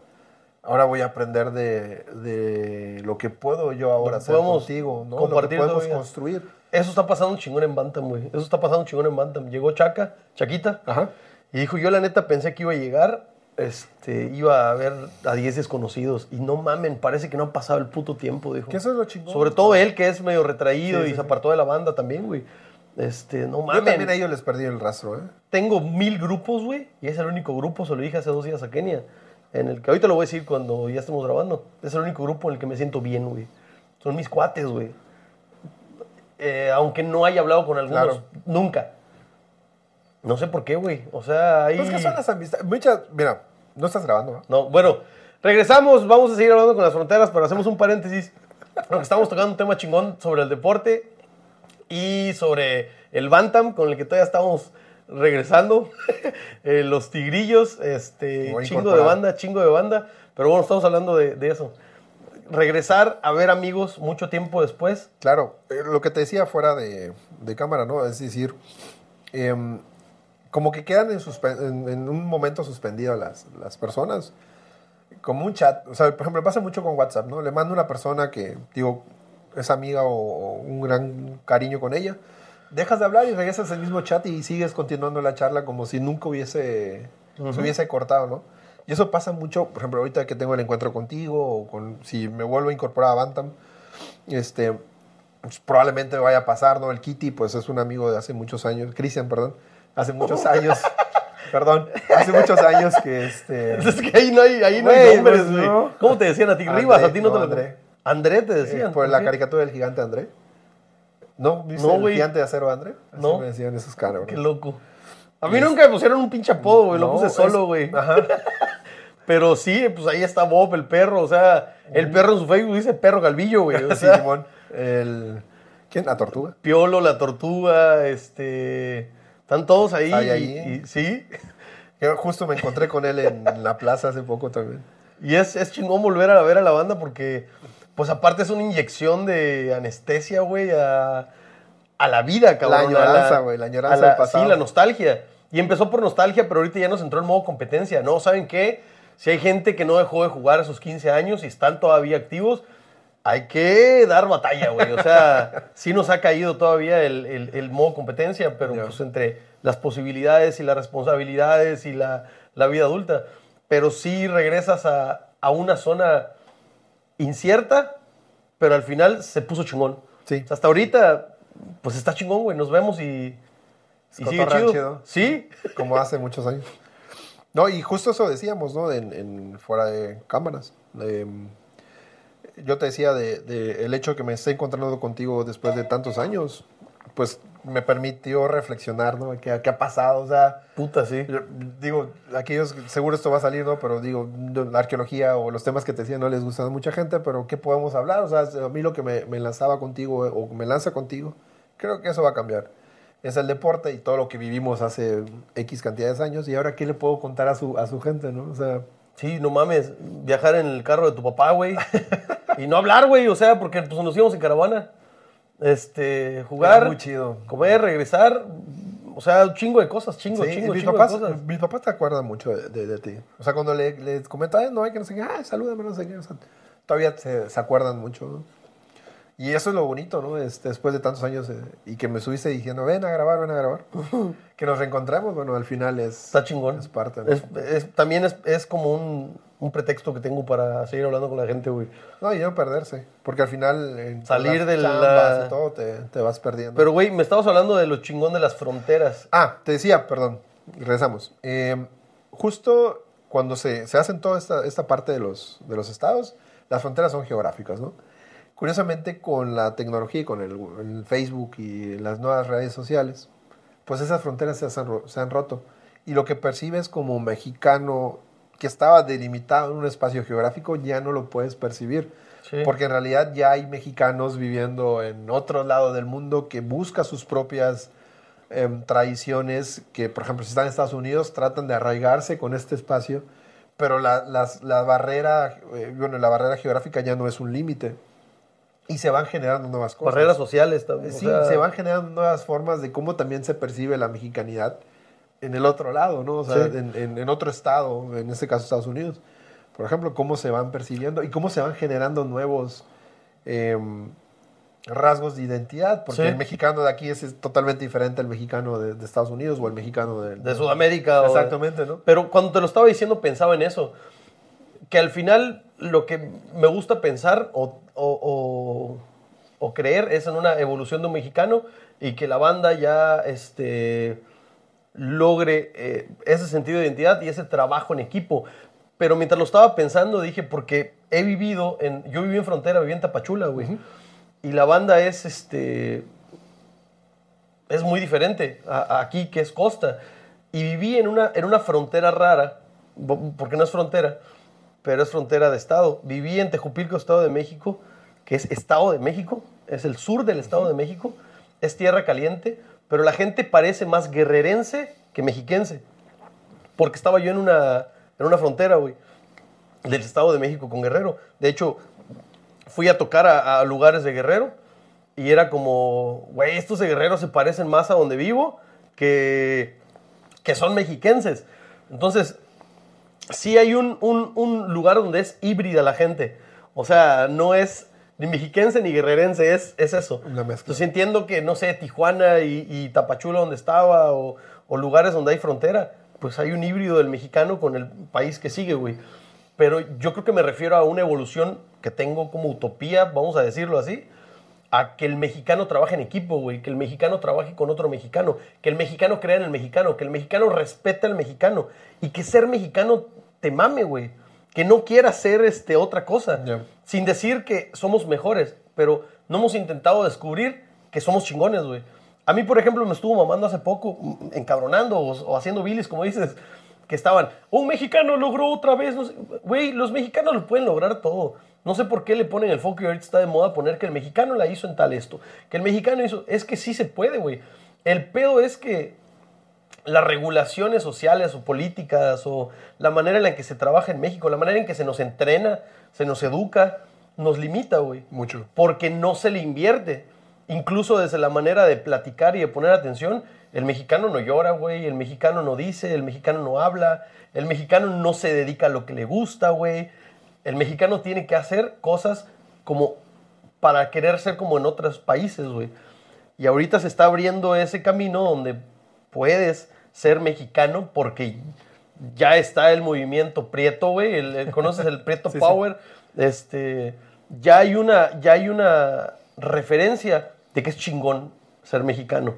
[SPEAKER 3] Ahora voy a aprender de, de lo que puedo yo ahora hacer contigo, ¿no? lo que podemos construir.
[SPEAKER 2] Eso está pasando un chingón en Bantam, güey. Eso está pasando un chingón en Bantam. Llegó Chaca, Chaquita,
[SPEAKER 3] Ajá.
[SPEAKER 2] y dijo, yo la neta pensé que iba a llegar, este, iba a ver a 10 desconocidos. Y no mamen, parece que no ha pasado el puto tiempo, dijo.
[SPEAKER 3] Que eso es lo chingón.
[SPEAKER 2] Sobre todo él, que es medio retraído
[SPEAKER 3] Sí,
[SPEAKER 2] y
[SPEAKER 3] sí,
[SPEAKER 2] se apartó de la banda también, güey. Este, no
[SPEAKER 3] Yo
[SPEAKER 2] mamen.
[SPEAKER 3] también a ellos les perdí el rastro, ¿eh?
[SPEAKER 2] Tengo mil grupos, güey, y es el único grupo, se lo dije hace dos días a Kenia, en el que ahorita lo voy a decir cuando ya estemos grabando. Es el único grupo en el que me siento bien, güey. Son mis cuates, güey. Eh, aunque no haya hablado con algunos,
[SPEAKER 3] Claro.
[SPEAKER 2] nunca. No sé por qué, güey. O sea, ahí...
[SPEAKER 3] Pues que son las amistades. Muchas, mira, no estás grabando, ¿no?
[SPEAKER 2] No, bueno, regresamos, vamos a seguir hablando con las fronteras, pero hacemos un paréntesis. Porque estamos tocando un tema chingón sobre el deporte y sobre el Bantam, con el que todavía estamos regresando. Eh, los tigrillos, este, chingo de banda, chingo de banda. Pero bueno, estamos hablando de, de eso. Regresar a ver amigos mucho tiempo después.
[SPEAKER 3] Claro, eh, lo que te decía fuera de, de cámara, ¿no? Es decir, em, como que quedan en, en- en un momento suspendido las, las personas. Como un chat, o sea, por ejemplo, pasa mucho con WhatsApp, ¿no? Le mando a una persona que, digo, es amiga o, o un gran cariño con ella. Dejas de hablar y regresas al mismo chat y sigues continuando la charla como si nunca hubiese, se hubiese cortado, ¿no? Y eso pasa mucho, por ejemplo, ahorita que tengo el encuentro contigo o con, si me vuelvo a incorporar a Bantam, este, pues, probablemente vaya a pasar, ¿no? El Kitty, pues es un amigo de hace muchos años, Cristian, perdón, hace muchos años, perdón, hace muchos años que este...
[SPEAKER 2] Es que ahí no hay, ahí no hay nombres,
[SPEAKER 3] pues,
[SPEAKER 2] güey.
[SPEAKER 3] no.
[SPEAKER 2] ¿Cómo te decían a ti?
[SPEAKER 3] André,
[SPEAKER 2] Rivas, a ti no,
[SPEAKER 3] no,
[SPEAKER 2] te lo...
[SPEAKER 3] André.
[SPEAKER 2] André te
[SPEAKER 3] eh,
[SPEAKER 2] decían.
[SPEAKER 3] por
[SPEAKER 2] ¿por
[SPEAKER 3] la caricatura del gigante André. ¿No? ¿Viste
[SPEAKER 2] No,
[SPEAKER 3] el gigante de acero André? Así
[SPEAKER 2] No.
[SPEAKER 3] me decían esos caras,
[SPEAKER 2] Qué loco. A mí nunca me pusieron un pinche apodo, güey. Lo puse solo, güey. Pero sí, pues ahí está Bob, el perro. O sea, el perro en su Facebook dice perro galvillo, güey. O
[SPEAKER 3] Sí, Simón. El... ¿Quién? ¿La tortuga?
[SPEAKER 2] Piolo, la tortuga, este. Están todos ahí.
[SPEAKER 3] Ahí,
[SPEAKER 2] y-
[SPEAKER 3] ahí.
[SPEAKER 2] y- sí.
[SPEAKER 3] Yo justo me encontré con él en la plaza hace poco también.
[SPEAKER 2] Y es, es chingón volver a ver a la banda porque, pues aparte es una inyección de anestesia, güey, a, a la vida, cabrón. a
[SPEAKER 3] añoranza, güey, la añoranza
[SPEAKER 2] la-
[SPEAKER 3] del pasado.
[SPEAKER 2] Sí, la nostalgia. Y empezó por nostalgia, pero ahorita ya nos entró en modo competencia. No, ¿saben qué? Si hay gente que no dejó de jugar a sus 15 años y están todavía activos, hay que dar batalla, güey. O sea, sí nos ha caído todavía el, el, modo competencia, pero pues entre las posibilidades y las responsabilidades y la, la vida adulta. Pero sí regresas a, a, una zona incierta, pero al final se puso chingón.
[SPEAKER 3] Sí.
[SPEAKER 2] hasta ahorita, pues está chingón, güey. Nos vemos y,
[SPEAKER 3] y sigue chido.
[SPEAKER 2] Sí.
[SPEAKER 3] Como hace muchos años. No, y justo eso decíamos, ¿no? En, en fuera de cámaras. Yo te decía de, el hecho de que me esté encontrando contigo después de tantos años, pues me permitió reflexionar, ¿no? ¿Qué, qué ha pasado? O sea...
[SPEAKER 2] Puta, sí.
[SPEAKER 3] digo, aquellos, seguro esto va a salir, ¿no? Pero digo, la arqueología o los temas que te decía no les gustan a mucha gente, pero ¿qué podemos hablar? O sea, a mí lo que me, me lanzaba contigo o me lanza contigo, creo que eso va a cambiar es el deporte y todo lo que vivimos hace X cantidades de años. Y ahora, ¿qué le puedo contar a su, a su gente, no? O sea...
[SPEAKER 2] Sí, no mames, viajar en el carro de tu papá, güey. y no hablar, güey, o sea, porque pues, nos íbamos en caravana. Este, jugar,
[SPEAKER 3] muy chido.
[SPEAKER 2] comer, regresar. O sea, un chingo de cosas, chingo, chingo,
[SPEAKER 3] mis papás, de cosas. Mis papás te acuerdan mucho de, de, ti. O sea, cuando les le comentaba, no hay que no sé qué, ah, salúdame, no sé qué. O sea, todavía se, se acuerdan mucho, ¿no? Y eso es lo bonito, ¿no? Este, después de tantos años eh, y que me subiste diciendo, ven a grabar, ven a grabar. que nos reencontremos, bueno, al final es...
[SPEAKER 2] Está chingón.
[SPEAKER 3] Es parte,
[SPEAKER 2] es, también es, es como un, un, pretexto que tengo para seguir hablando con la gente, güey.
[SPEAKER 3] No, y no perderse. Porque al final...
[SPEAKER 2] Salir de la...
[SPEAKER 3] Y todo te, te, vas perdiendo.
[SPEAKER 2] Pero, güey, me estabas hablando de lo chingón de las fronteras.
[SPEAKER 3] Ah, te decía, perdón. Regresamos. Eh, justo cuando se, se hacen toda esta, esta parte de los, de los estados, las fronteras son geográficas, ¿no? Curiosamente, con la tecnología y con el, Facebook y las nuevas redes sociales, pues esas fronteras se han, se han roto. Y lo que percibes como mexicano que estaba delimitado en un espacio geográfico ya no lo puedes percibir. Porque en realidad ya hay mexicanos viviendo en otro lado del mundo que buscan sus propias em, tradiciones, que por ejemplo si están en Estados Unidos tratan de arraigarse con este espacio, pero la, la barrera, eh, bueno, la barrera geográfica ya no es un límite y se van generando nuevas cosas.
[SPEAKER 2] Barreras sociales también.
[SPEAKER 3] Sí, se van generando nuevas formas de cómo también se percibe la mexicanidad en el otro lado, ¿no? O sea, en, en, otro estado, en este caso Estados Unidos. Por ejemplo, cómo se van percibiendo y cómo se van generando nuevos em, rasgos de identidad, porque el mexicano de aquí es, totalmente diferente al mexicano de, Estados Unidos o el mexicano de,
[SPEAKER 2] de Sudamérica.
[SPEAKER 3] Exactamente, ¿no?
[SPEAKER 2] Pero cuando te lo estaba diciendo pensaba en eso, que al final lo que me gusta pensar o o, creer es en una evolución de un mexicano y que la banda ya este, logre eh, ese sentido de identidad y ese trabajo en equipo. Pero mientras lo estaba pensando dije, porque he vivido, en, yo viví en frontera, viví en Tapachula, güey. Y la banda es, este, es muy diferente a, aquí, que es costa. Y viví en una, en una frontera rara, porque no es frontera, pero es frontera de estado. Viví en Tejupilco, Estado de México, que es Estado de México, es el sur del Estado de México, es tierra caliente, pero la gente parece más guerrerense que mexiquense. Porque estaba yo en una, en una frontera, güey, del Estado de México con Guerrero. De hecho, fui a tocar a, lugares de Guerrero y era como, güey, estos de Guerrero se parecen más a donde vivo que, que son mexiquenses. Entonces, sí hay un, lugar donde es híbrida la gente. O sea, no es ni mexiquense ni guerrerense, es, es eso. Entonces entiendo que, no sé, Tijuana y, Tapachula donde estaba, o, lugares donde hay frontera, pues hay un híbrido del mexicano con el país que sigue, güey. Pero yo creo que me refiero a una evolución que tengo como utopía, vamos a decirlo así, a que el mexicano trabaje en equipo, güey, que el mexicano trabaje con otro mexicano, que el mexicano crea en el mexicano, que el mexicano respete al mexicano y que ser mexicano te mame, güey. Que no quiera ser este, otra cosa. Sin decir que somos mejores, pero no hemos intentado descubrir que somos chingones, güey. A mí, por ejemplo, me estuvo mamando hace poco, encabronando o, haciendo bilis, como dices, que estaban, un mexicano logró otra vez, güey, los mexicanos lo pueden lograr todo. No sé por qué le ponen el foco y ahorita está de moda poner que el mexicano la hizo en tal esto, que el mexicano hizo, es que sí se puede, güey. El pedo es que las regulaciones sociales o políticas o la manera en la que se trabaja en México, la manera en que se nos entrena, se nos educa, nos limita, güey.
[SPEAKER 3] Mucho.
[SPEAKER 2] Porque no se le invierte. Incluso desde la manera de platicar y de poner atención, el mexicano no llora, güey, el mexicano no dice, el mexicano no habla, el mexicano no se dedica a lo que le gusta, güey. El mexicano tiene que hacer cosas como para querer ser como en otros países, güey. Y ahorita se está abriendo ese camino donde puedes ser mexicano porque ya está el movimiento Prieto, güey. el- el- ¿Conoces el Prieto
[SPEAKER 3] Sí, sí.
[SPEAKER 2] Power? Este, ya hay una, ya hay una referencia de que es chingón ser mexicano.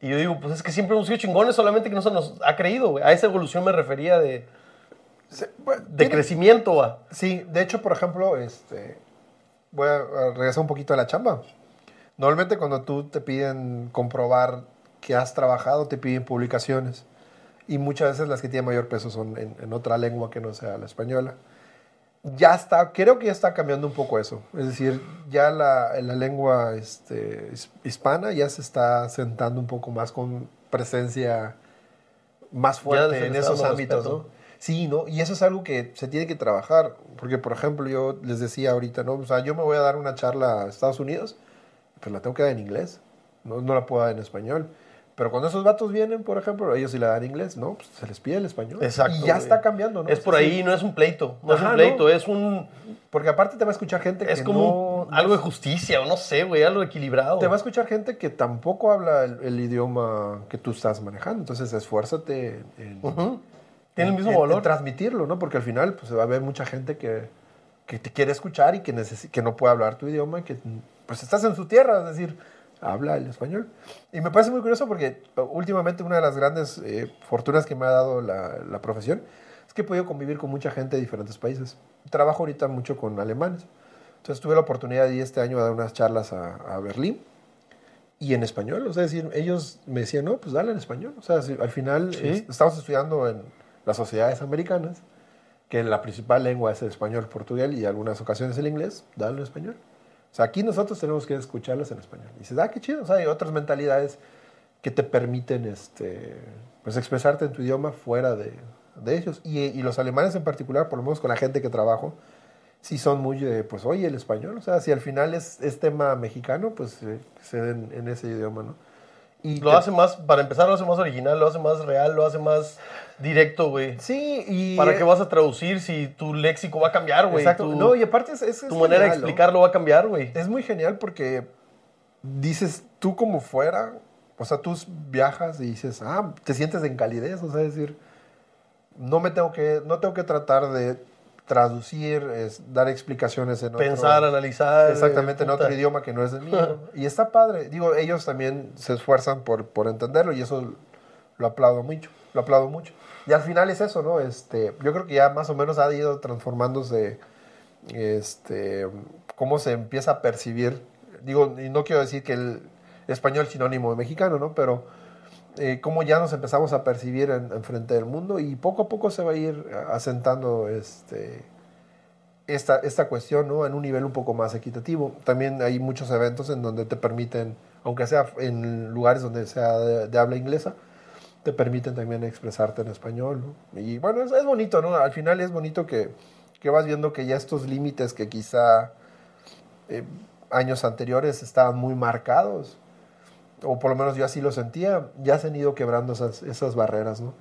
[SPEAKER 2] Y yo digo, pues es que siempre hemos sido chingones, solamente que no se nos ha creído, güey. A esa evolución me refería de,
[SPEAKER 3] Se- bueno,
[SPEAKER 2] de
[SPEAKER 3] tiene-
[SPEAKER 2] crecimiento, va.
[SPEAKER 3] Sí, de hecho, por ejemplo, este, voy a regresar un poquito a la chamba. Normalmente cuando tú te piden comprobar que has trabajado, te piden publicaciones. Y muchas veces las que tienen mayor peso son en, en otra lengua que no sea la española. Ya está, creo que ya está cambiando un poco eso. Es decir, ya la, la lengua este, his- hispana ya se está sentando un poco más con presencia más fuerte en esos ámbitos. ¿no? Sí, ¿no? Y eso es algo que se tiene que trabajar. Porque, por ejemplo, yo les decía ahorita, ¿no? O sea, yo me voy a dar una charla a Estados Unidos, pues la tengo que dar en inglés. No, no la puedo dar en español. Pero cuando esos vatos vienen, por ejemplo, ellos sí la dan en inglés, ¿no? Pues se les pide el español.
[SPEAKER 2] Exacto,
[SPEAKER 3] Y ya
[SPEAKER 2] güey.
[SPEAKER 3] está cambiando, ¿no?
[SPEAKER 2] Es por
[SPEAKER 3] Sí.
[SPEAKER 2] ahí, no es un pleito. No es un pleito,
[SPEAKER 3] ¿no?
[SPEAKER 2] es un.
[SPEAKER 3] Porque aparte te va a escuchar gente
[SPEAKER 2] Es
[SPEAKER 3] que
[SPEAKER 2] como
[SPEAKER 3] no-
[SPEAKER 2] algo de justicia, o no sé, güey, algo equilibrado.
[SPEAKER 3] Te va a escuchar gente que tampoco habla el, el idioma que tú estás manejando. Entonces, esfuérzate en.
[SPEAKER 2] Tiene el mismo
[SPEAKER 3] en- en
[SPEAKER 2] valor.
[SPEAKER 3] transmitirlo, ¿no? Porque al final pues, va a ver mucha gente que, que te quiere escuchar y que, que no puede hablar tu idioma y que pues estás en su tierra, es decir, habla el español. Y me parece muy curioso porque últimamente una de las grandes eh, fortunas que me ha dado la, la profesión es que he podido convivir con mucha gente de diferentes países. Trabajo ahorita mucho con alemanes. Entonces tuve la oportunidad de ir este año a dar unas charlas a, a Berlín y en español. O sea, es decir, ellos me decían, no, pues dale en español. O sea, si- al final
[SPEAKER 2] Sí.
[SPEAKER 3] es- estamos estudiando en las sociedades americanas, que la principal lengua es el español, portugués y algunas ocasiones el inglés, dale en español. O sea, aquí nosotros tenemos que escucharlas en español. Y dices, ah, qué chido. O sea, hay otras mentalidades que te permiten este, pues, expresarte en tu idioma fuera de, de ellos. Y, y los alemanes en particular, por lo menos con la gente que trabajo, sí son muy de, pues, oye, el español. O sea, si al final es, es tema mexicano, pues eh, se den en ese idioma, ¿no? Y
[SPEAKER 2] Lo
[SPEAKER 3] te-
[SPEAKER 2] hace más, para empezar, lo hace más original, lo hace más real, lo hace más directo, güey.
[SPEAKER 3] Sí, y...
[SPEAKER 2] ¿Para qué vas a traducir si tu léxico va a cambiar, güey?
[SPEAKER 3] Exacto.
[SPEAKER 2] Tu,
[SPEAKER 3] no, y aparte es, es-
[SPEAKER 2] tu manera de explicarlo va a cambiar, güey.
[SPEAKER 3] Es muy genial porque dices tú como fuera, o sea, tú viajas y dices, ah, te sientes en calidez, o sea, es decir, no me tengo que, no tengo que tratar de traducir, es, dar explicaciones en otro...
[SPEAKER 2] Pensar, analizar.
[SPEAKER 3] Exactamente, en otro idioma que no es el mío. y está padre. Digo, ellos también se esfuerzan por, por entenderlo y eso lo aplaudo mucho. Lo aplaudo mucho. Y al final es eso, ¿no? Este, yo creo que ya más o menos ha ido transformándose este, cómo se empieza a percibir. Digo, y no quiero decir que el español es sinónimo de mexicano, ¿no? Pero eh, cómo ya nos empezamos a percibir en, en frente del mundo y poco a poco se va a ir asentando este, esta, esta cuestión ¿no? en un nivel un poco más equitativo. También hay muchos eventos en donde te permiten, aunque sea en lugares donde sea de, habla inglesa, te permiten también expresarte en español. Y bueno, es, es bonito, ¿no? Al final es bonito que, que vas viendo que ya estos límites que quizá eh, años anteriores estaban muy marcados, o por lo menos yo así lo sentía, ya se han ido quebrando esas, esas barreras, ¿no?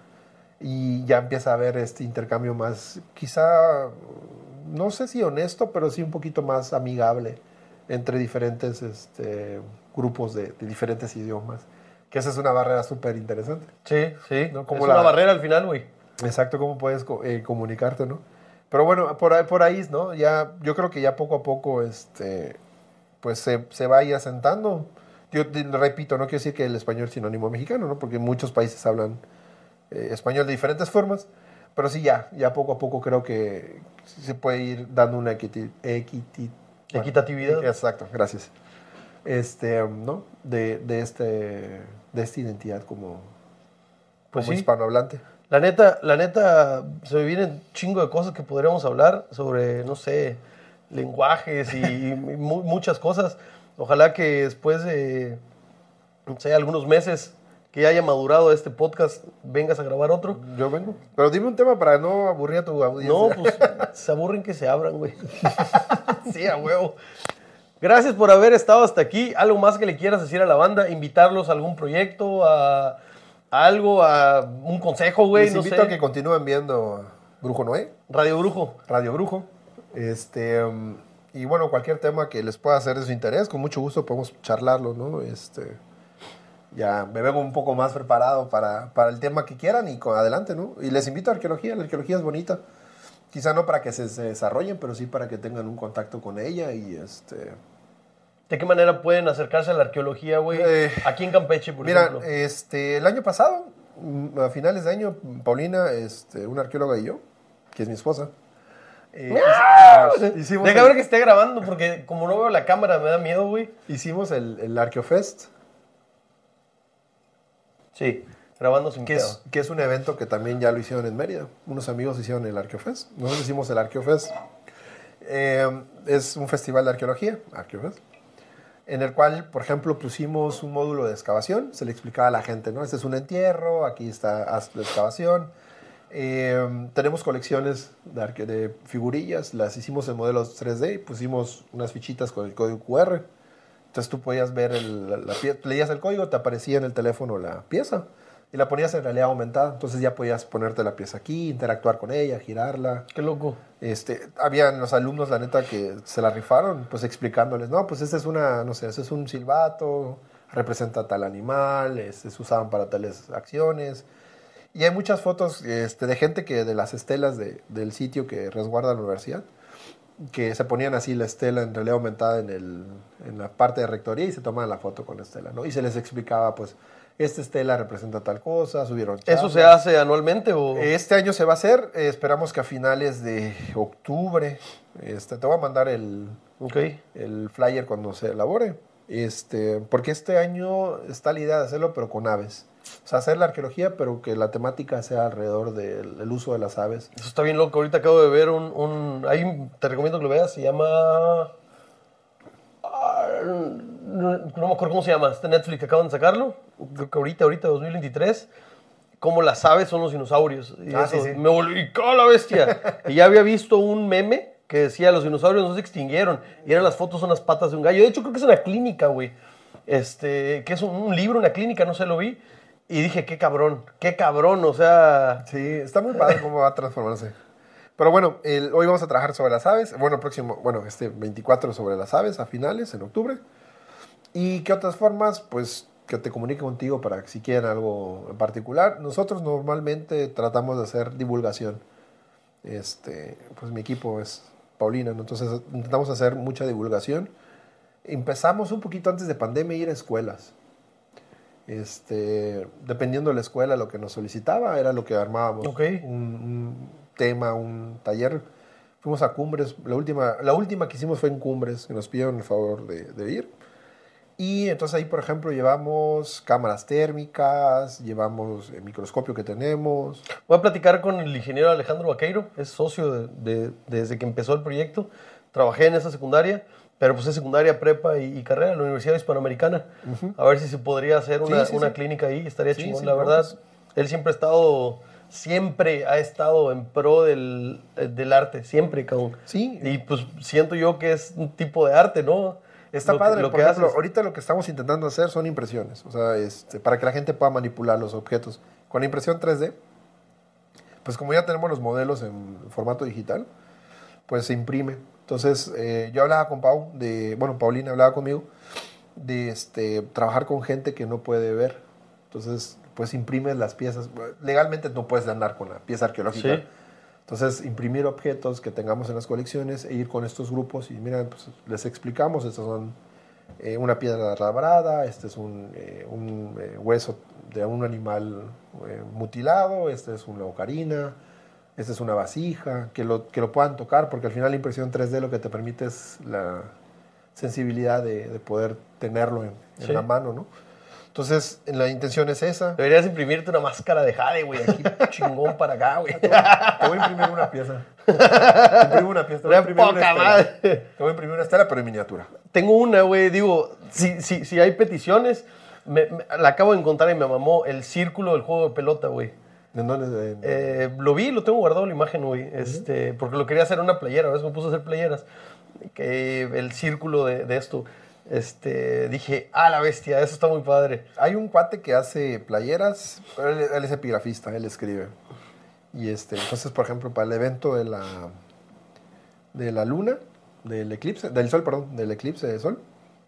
[SPEAKER 3] Y ya empieza a haber este intercambio más, quizá, no sé si honesto, pero sí un poquito más amigable entre diferentes este, grupos de, de diferentes idiomas. Que esa es una barrera súper interesante.
[SPEAKER 2] Sí, sí.
[SPEAKER 3] ¿no? Como
[SPEAKER 2] es
[SPEAKER 3] la-
[SPEAKER 2] una barrera al final, güey.
[SPEAKER 3] Exacto, cómo puedes eh, comunicarte, ¿no? Pero bueno, por ahí, por ahí, ¿no? Ya, yo creo que ya poco a poco, este, pues se, se va a ir asentando. Yo te- repito, no quiero decir que el español es sinónimo mexicano, ¿no? Porque muchos países hablan eh, español de diferentes formas, pero sí ya, ya poco a poco creo que se puede ir dando una equiti, equiti- bueno,
[SPEAKER 2] Equitatividad.
[SPEAKER 3] Exacto, gracias. Este, ¿no? De, de, este, de esta identidad como,
[SPEAKER 2] Pues
[SPEAKER 3] como
[SPEAKER 2] sí.
[SPEAKER 3] hispanohablante.
[SPEAKER 2] La neta, la neta, se me vienen chingo de cosas que podríamos hablar sobre, no sé, lenguajes y mu- muchas cosas. Ojalá que después de, no sé, algunos meses que ya haya madurado este podcast, vengas a grabar otro.
[SPEAKER 3] Yo vengo. Pero dime un tema para no aburrir a tu audiencia.
[SPEAKER 2] No, pues se aburren que se abran, güey. sí, a huevo. Gracias por haber estado hasta aquí. ¿Algo más que le quieras decir a la banda? ¿Invitarlos a algún proyecto? ¿A, a algo? ¿A un consejo, güey?
[SPEAKER 3] Les
[SPEAKER 2] No
[SPEAKER 3] invito
[SPEAKER 2] sé.
[SPEAKER 3] a que continúen viendo Brujo Noé,
[SPEAKER 2] Radio Brujo.
[SPEAKER 3] Radio Brujo. Este, um, Y bueno, cualquier tema que les pueda hacer de su interés, con mucho gusto podemos charlarlo, ¿no? Este, ya me vengo un poco más preparado para, para el tema que quieran y con adelante, ¿no? Y les invito a arqueología, la arqueología es bonita. Quizá no para que se, se desarrollen, pero sí para que tengan un contacto con ella y este...
[SPEAKER 2] ¿De qué manera pueden acercarse a la arqueología, güey?
[SPEAKER 3] Eh,
[SPEAKER 2] Aquí en Campeche, por
[SPEAKER 3] Mira,
[SPEAKER 2] ejemplo.
[SPEAKER 3] este, el año pasado, a finales de año, Paulina, este, una arqueóloga y yo, que es mi esposa, eh, hicimos,
[SPEAKER 2] Deja
[SPEAKER 3] el,
[SPEAKER 2] ver que esté grabando, porque como no veo la cámara me da miedo, güey.
[SPEAKER 3] hicimos el, el Arqueofest,
[SPEAKER 2] Sí, grabando sin
[SPEAKER 3] que
[SPEAKER 2] pedo.
[SPEAKER 3] es, que es un evento que también ya lo hicieron en Mérida. Unos amigos hicieron el Arqueofest. Nosotros hicimos el Arqueofest. Eh, es un festival de arqueología, Arqueofest, en el cual, por ejemplo, pusimos un módulo de excavación. Se le explicaba a la gente, ¿no? Este es un entierro, aquí está haz la excavación. Eh, tenemos colecciones de, de figurillas, las hicimos en modelos 3D y pusimos unas fichitas con el código QR. Entonces tú podías ver el, la, la pie- leías el código, te aparecía en el teléfono la pieza y la ponías en realidad aumentada. Entonces ya podías ponerte la pieza aquí, interactuar con ella, girarla.
[SPEAKER 2] Qué loco.
[SPEAKER 3] Este, habían los alumnos, la neta, que se la rifaron, pues explicándoles, no, pues este es una, no sé, este es un silbato, representa tal animal, este, se usaban para tales acciones. Y hay muchas fotos este, de gente que de las estelas de- del sitio que resguarda la universidad, que se ponían así la estela en realidad aumentada en, el, en la parte de rectoría y se tomaban la foto con la estela, ¿no? Y se les explicaba, pues, esta estela representa tal cosa, subieron
[SPEAKER 2] ¿Eso
[SPEAKER 3] charlas.
[SPEAKER 2] se hace anualmente o...?
[SPEAKER 3] Este año se va a hacer, eh, esperamos que a finales de octubre, este, te voy a mandar el,
[SPEAKER 2] Ok.
[SPEAKER 3] el flyer cuando se elabore, este, porque este año está la idea de hacerlo pero con aves. O sea, hacer la arqueología pero que la temática sea alrededor del el uso de las aves.
[SPEAKER 2] Eso está bien loco. Ahorita acabo de ver un... un- te recomiendo que lo veas. Se llama... Ah, No, no me acuerdo cómo se llama. Este Netflix que acaban de sacarlo. Creo que ahorita, ahorita, 2023. Cómo las aves son los dinosaurios. Y
[SPEAKER 3] Ah,
[SPEAKER 2] eso
[SPEAKER 3] sí, sí.
[SPEAKER 2] Me volví ¡ca la bestia! y ya había visto un meme que decía los dinosaurios no se extinguieron. Y eran las fotos son las patas de un gallo. De hecho, creo que es una clínica, güey. Este, que es un, un libro, una clínica, no sé, lo vi. Y dije, qué cabrón, qué cabrón, o sea...
[SPEAKER 3] Sí, está muy padre cómo va transformándose. Pero bueno, el- hoy vamos a trabajar sobre las aves. Bueno, próximo, bueno, este 24 sobre las aves a finales, en octubre. ¿Y qué otras formas? Pues que te comunique contigo para que si quieren algo en particular. Nosotros normalmente tratamos de hacer divulgación. Este, pues mi equipo es Paulina, ¿no? entonces intentamos hacer mucha divulgación. Empezamos un poquito antes de pandemia a ir a escuelas. Este, dependiendo de la escuela, lo que nos solicitaba era lo que armábamos.
[SPEAKER 2] Ok.
[SPEAKER 3] Un, un tema, un taller. Fuimos a Cumbres. La última, la última que hicimos fue en Cumbres, que nos pidieron el favor de, de ir. Y entonces ahí, por ejemplo, llevamos cámaras térmicas, llevamos el microscopio que tenemos.
[SPEAKER 2] Voy a platicar con el ingeniero Alejandro Vaqueiro, es socio de, de- desde que empezó el proyecto. Trabajé en esa secundaria, pero pues es secundaria, prepa y, y carrera en la Universidad Hispanoamericana. A ver si se podría hacer una,
[SPEAKER 3] Sí, sí,
[SPEAKER 2] una
[SPEAKER 3] sí.
[SPEAKER 2] clínica ahí, estaría chingón, la verdad. Él siempre ha estado, siempre ha estado en pro del, eh, del arte, siempre, cabrón.
[SPEAKER 3] Sí.
[SPEAKER 2] Y pues siento yo que es un tipo de arte, ¿no?
[SPEAKER 3] Está
[SPEAKER 2] Lo
[SPEAKER 3] padre,
[SPEAKER 2] lo
[SPEAKER 3] por
[SPEAKER 2] que
[SPEAKER 3] ejemplo,
[SPEAKER 2] haces.
[SPEAKER 3] ahorita lo que estamos intentando hacer son impresiones, o sea, este, para que la gente pueda manipular los objetos. Con la impresión 3D, pues como ya tenemos los modelos en formato digital, pues se imprime. Entonces, eh, yo hablaba con Pau, de, bueno, Paulina hablaba conmigo, de este, trabajar con gente que no puede ver. Entonces, pues imprimes las piezas. Legalmente no puedes andar con la pieza arqueológica.
[SPEAKER 2] Sí.
[SPEAKER 3] Entonces, imprimir objetos que tengamos en las colecciones e ir con estos grupos y mira, pues, les explicamos, estas son eh, una piedra labrada, este es un, eh, un, eh, hueso de un animal mutilado, este es una ocarina, esta es una vasija, que lo, que lo puedan tocar, porque al final la impresión 3D lo que te permite es la sensibilidad de, de poder tenerlo en, en
[SPEAKER 2] Sí.
[SPEAKER 3] la mano, ¿no? Entonces, la intención es esa.
[SPEAKER 2] Deberías imprimirte una máscara de Jade, güey, aquí chingón para acá, güey.
[SPEAKER 3] Te voy a imprimir una pieza. Te imprimo una pieza. Te voy a imprimir una estela. Te voy a imprimir una estela, pero en miniatura.
[SPEAKER 2] Tengo una, güey, digo, si, si, si hay peticiones, me- me- la acabo de encontrar y me mamó el círculo del juego de pelota, güey.
[SPEAKER 3] ¿En dónde? En-
[SPEAKER 2] Eh, lo vi, lo tengo guardado la imagen, güey, este, porque lo quería hacer una playera, a veces me puse a hacer playeras, que el círculo de, de esto, este, dije, ah, la bestia, eso está muy padre.
[SPEAKER 3] Hay un cuate que hace playeras, pero él, él es epigrafista, él escribe. Y este, entonces, por ejemplo, para el evento de la, de la luna, del eclipse, del sol, perdón, del eclipse de sol.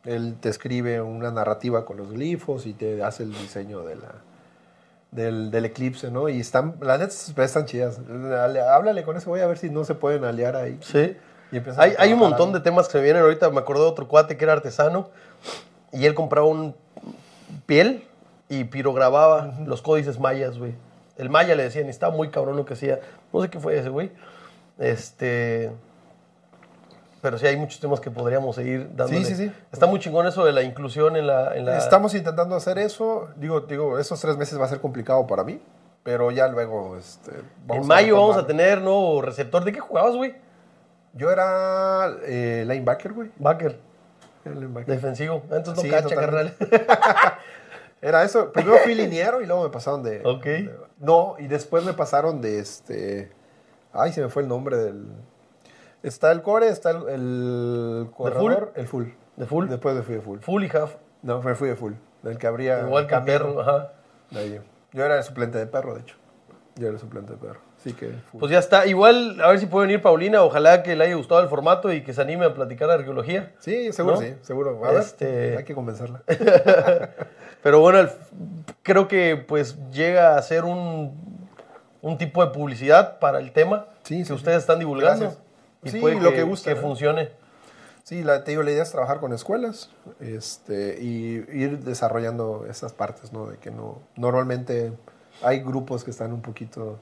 [SPEAKER 3] Él te escribe una narrativa con los glifos y te hace el diseño de la, del, del eclipse, ¿no? Y están, las netas están chidas. Ale- Háblale con ese güey a ver si no se pueden aliar ahí.
[SPEAKER 2] Sí.
[SPEAKER 3] Y
[SPEAKER 2] Hay, hay un montón de temas que se vienen ahorita. Me acordé de otro cuate que era artesano y él compraba un piel y pirogrababa los códices mayas, güey. El maya le decían, y estaba muy cabrón lo que hacía. No sé qué fue ese, güey. Este. Pero sí hay muchos temas que podríamos seguir dándole.
[SPEAKER 3] Sí, sí, sí.
[SPEAKER 2] Está muy chingón eso de la inclusión en la. en la-
[SPEAKER 3] Estamos intentando hacer eso. Digo, digo, esos tres meses va a ser complicado para mí, pero ya luego, este,
[SPEAKER 2] En
[SPEAKER 3] a
[SPEAKER 2] mayo vamos a tener nuevo receptor. ¿De qué jugabas, güey?
[SPEAKER 3] Yo era eh, linebacker, güey.
[SPEAKER 2] Backer,
[SPEAKER 3] linebacker.
[SPEAKER 2] defensivo. Entonces no
[SPEAKER 3] Sí,
[SPEAKER 2] cacha, carnal.
[SPEAKER 3] Era eso. Primero fui liniero y luego me pasaron de.
[SPEAKER 2] Ok.
[SPEAKER 3] de- no, y después me pasaron de este. Ay, se me fue el nombre del. Está el core, está el, el corredor, el full.
[SPEAKER 2] ¿De full?
[SPEAKER 3] Después me fui de full.
[SPEAKER 2] Full y half.
[SPEAKER 3] No, me fui de full. Del que habría.
[SPEAKER 2] Igual que perro, ajá.
[SPEAKER 3] De ahí. Yo era el suplente de perro, de hecho. Yo era el suplente de perro. Así que. full.
[SPEAKER 2] Pues ya está. Igual, a ver si puede venir Paulina. Ojalá que le haya gustado el formato y que se anime a platicar de arqueología.
[SPEAKER 3] sí, seguro,
[SPEAKER 2] ¿no?
[SPEAKER 3] sí, seguro. A ver,
[SPEAKER 2] Este-
[SPEAKER 3] hay que convencerla.
[SPEAKER 2] Pero bueno, el- creo que pues llega a ser un, un tipo de publicidad para el tema
[SPEAKER 3] Sí,
[SPEAKER 2] que
[SPEAKER 3] sí,
[SPEAKER 2] ustedes
[SPEAKER 3] sí.
[SPEAKER 2] están divulgando.
[SPEAKER 3] Gracias.
[SPEAKER 2] Y
[SPEAKER 3] Sí,
[SPEAKER 2] puede
[SPEAKER 3] lo que guste,
[SPEAKER 2] que
[SPEAKER 3] ¿no?
[SPEAKER 2] funcione.
[SPEAKER 3] Sí, la, te digo, la idea es trabajar con escuelas este, y ir desarrollando esas partes, ¿no? De que no, normalmente hay grupos que están un poquito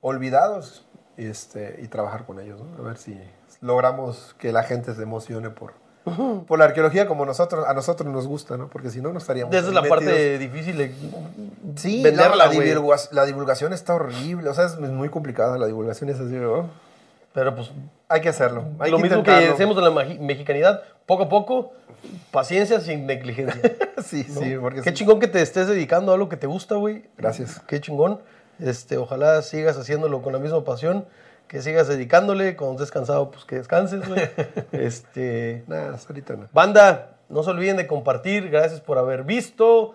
[SPEAKER 3] olvidados este, y trabajar con ellos, ¿no? A ver si logramos que la gente se emocione por, por la arqueología como nosotros, a nosotros nos gusta, ¿no? Porque si no, no estaríamos
[SPEAKER 2] Esa es la
[SPEAKER 3] metidos.
[SPEAKER 2] parte difícil de
[SPEAKER 3] Sí,
[SPEAKER 2] venderla,
[SPEAKER 3] la, la,
[SPEAKER 2] güey.
[SPEAKER 3] divulga- la divulgación está horrible, o sea, es muy complicada, la divulgación es así, ¿no?
[SPEAKER 2] Pero pues
[SPEAKER 3] Hay que hacerlo, hay
[SPEAKER 2] lo
[SPEAKER 3] que
[SPEAKER 2] mismo que
[SPEAKER 3] intentarlo.
[SPEAKER 2] hacemos en la mexicanidad, poco a poco, paciencia sin negligencia.
[SPEAKER 3] Sí,
[SPEAKER 2] ¿no?
[SPEAKER 3] sí, porque
[SPEAKER 2] Qué
[SPEAKER 3] sí.
[SPEAKER 2] chingón que te estés dedicando a algo que te gusta, güey.
[SPEAKER 3] Gracias.
[SPEAKER 2] Qué chingón. Este, ojalá sigas haciéndolo con la misma pasión, que sigas dedicándole, cuando estés cansado, pues que descanses, güey. este,
[SPEAKER 3] Nada, ahorita no.
[SPEAKER 2] banda, no se olviden de compartir, gracias por haber visto.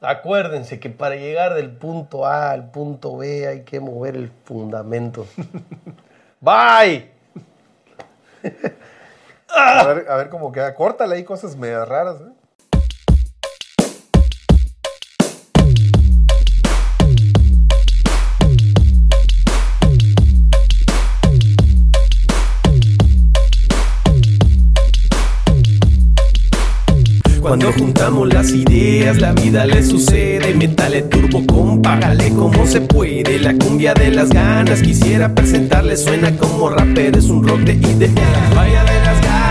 [SPEAKER 2] Acuérdense que para llegar del punto A al punto B hay que mover el fundamento. Bye.
[SPEAKER 3] A ver, a ver cómo queda. Córtale ahí cosas medio raras. ¿eh?
[SPEAKER 1] Cuando juntamos las ideas, la vida le sucede. Métale turbo, compágale como se puede. La cumbia de las ganas, quisiera presentarle. Suena como rapper, es un rock de ideas. Vaya de las ganas.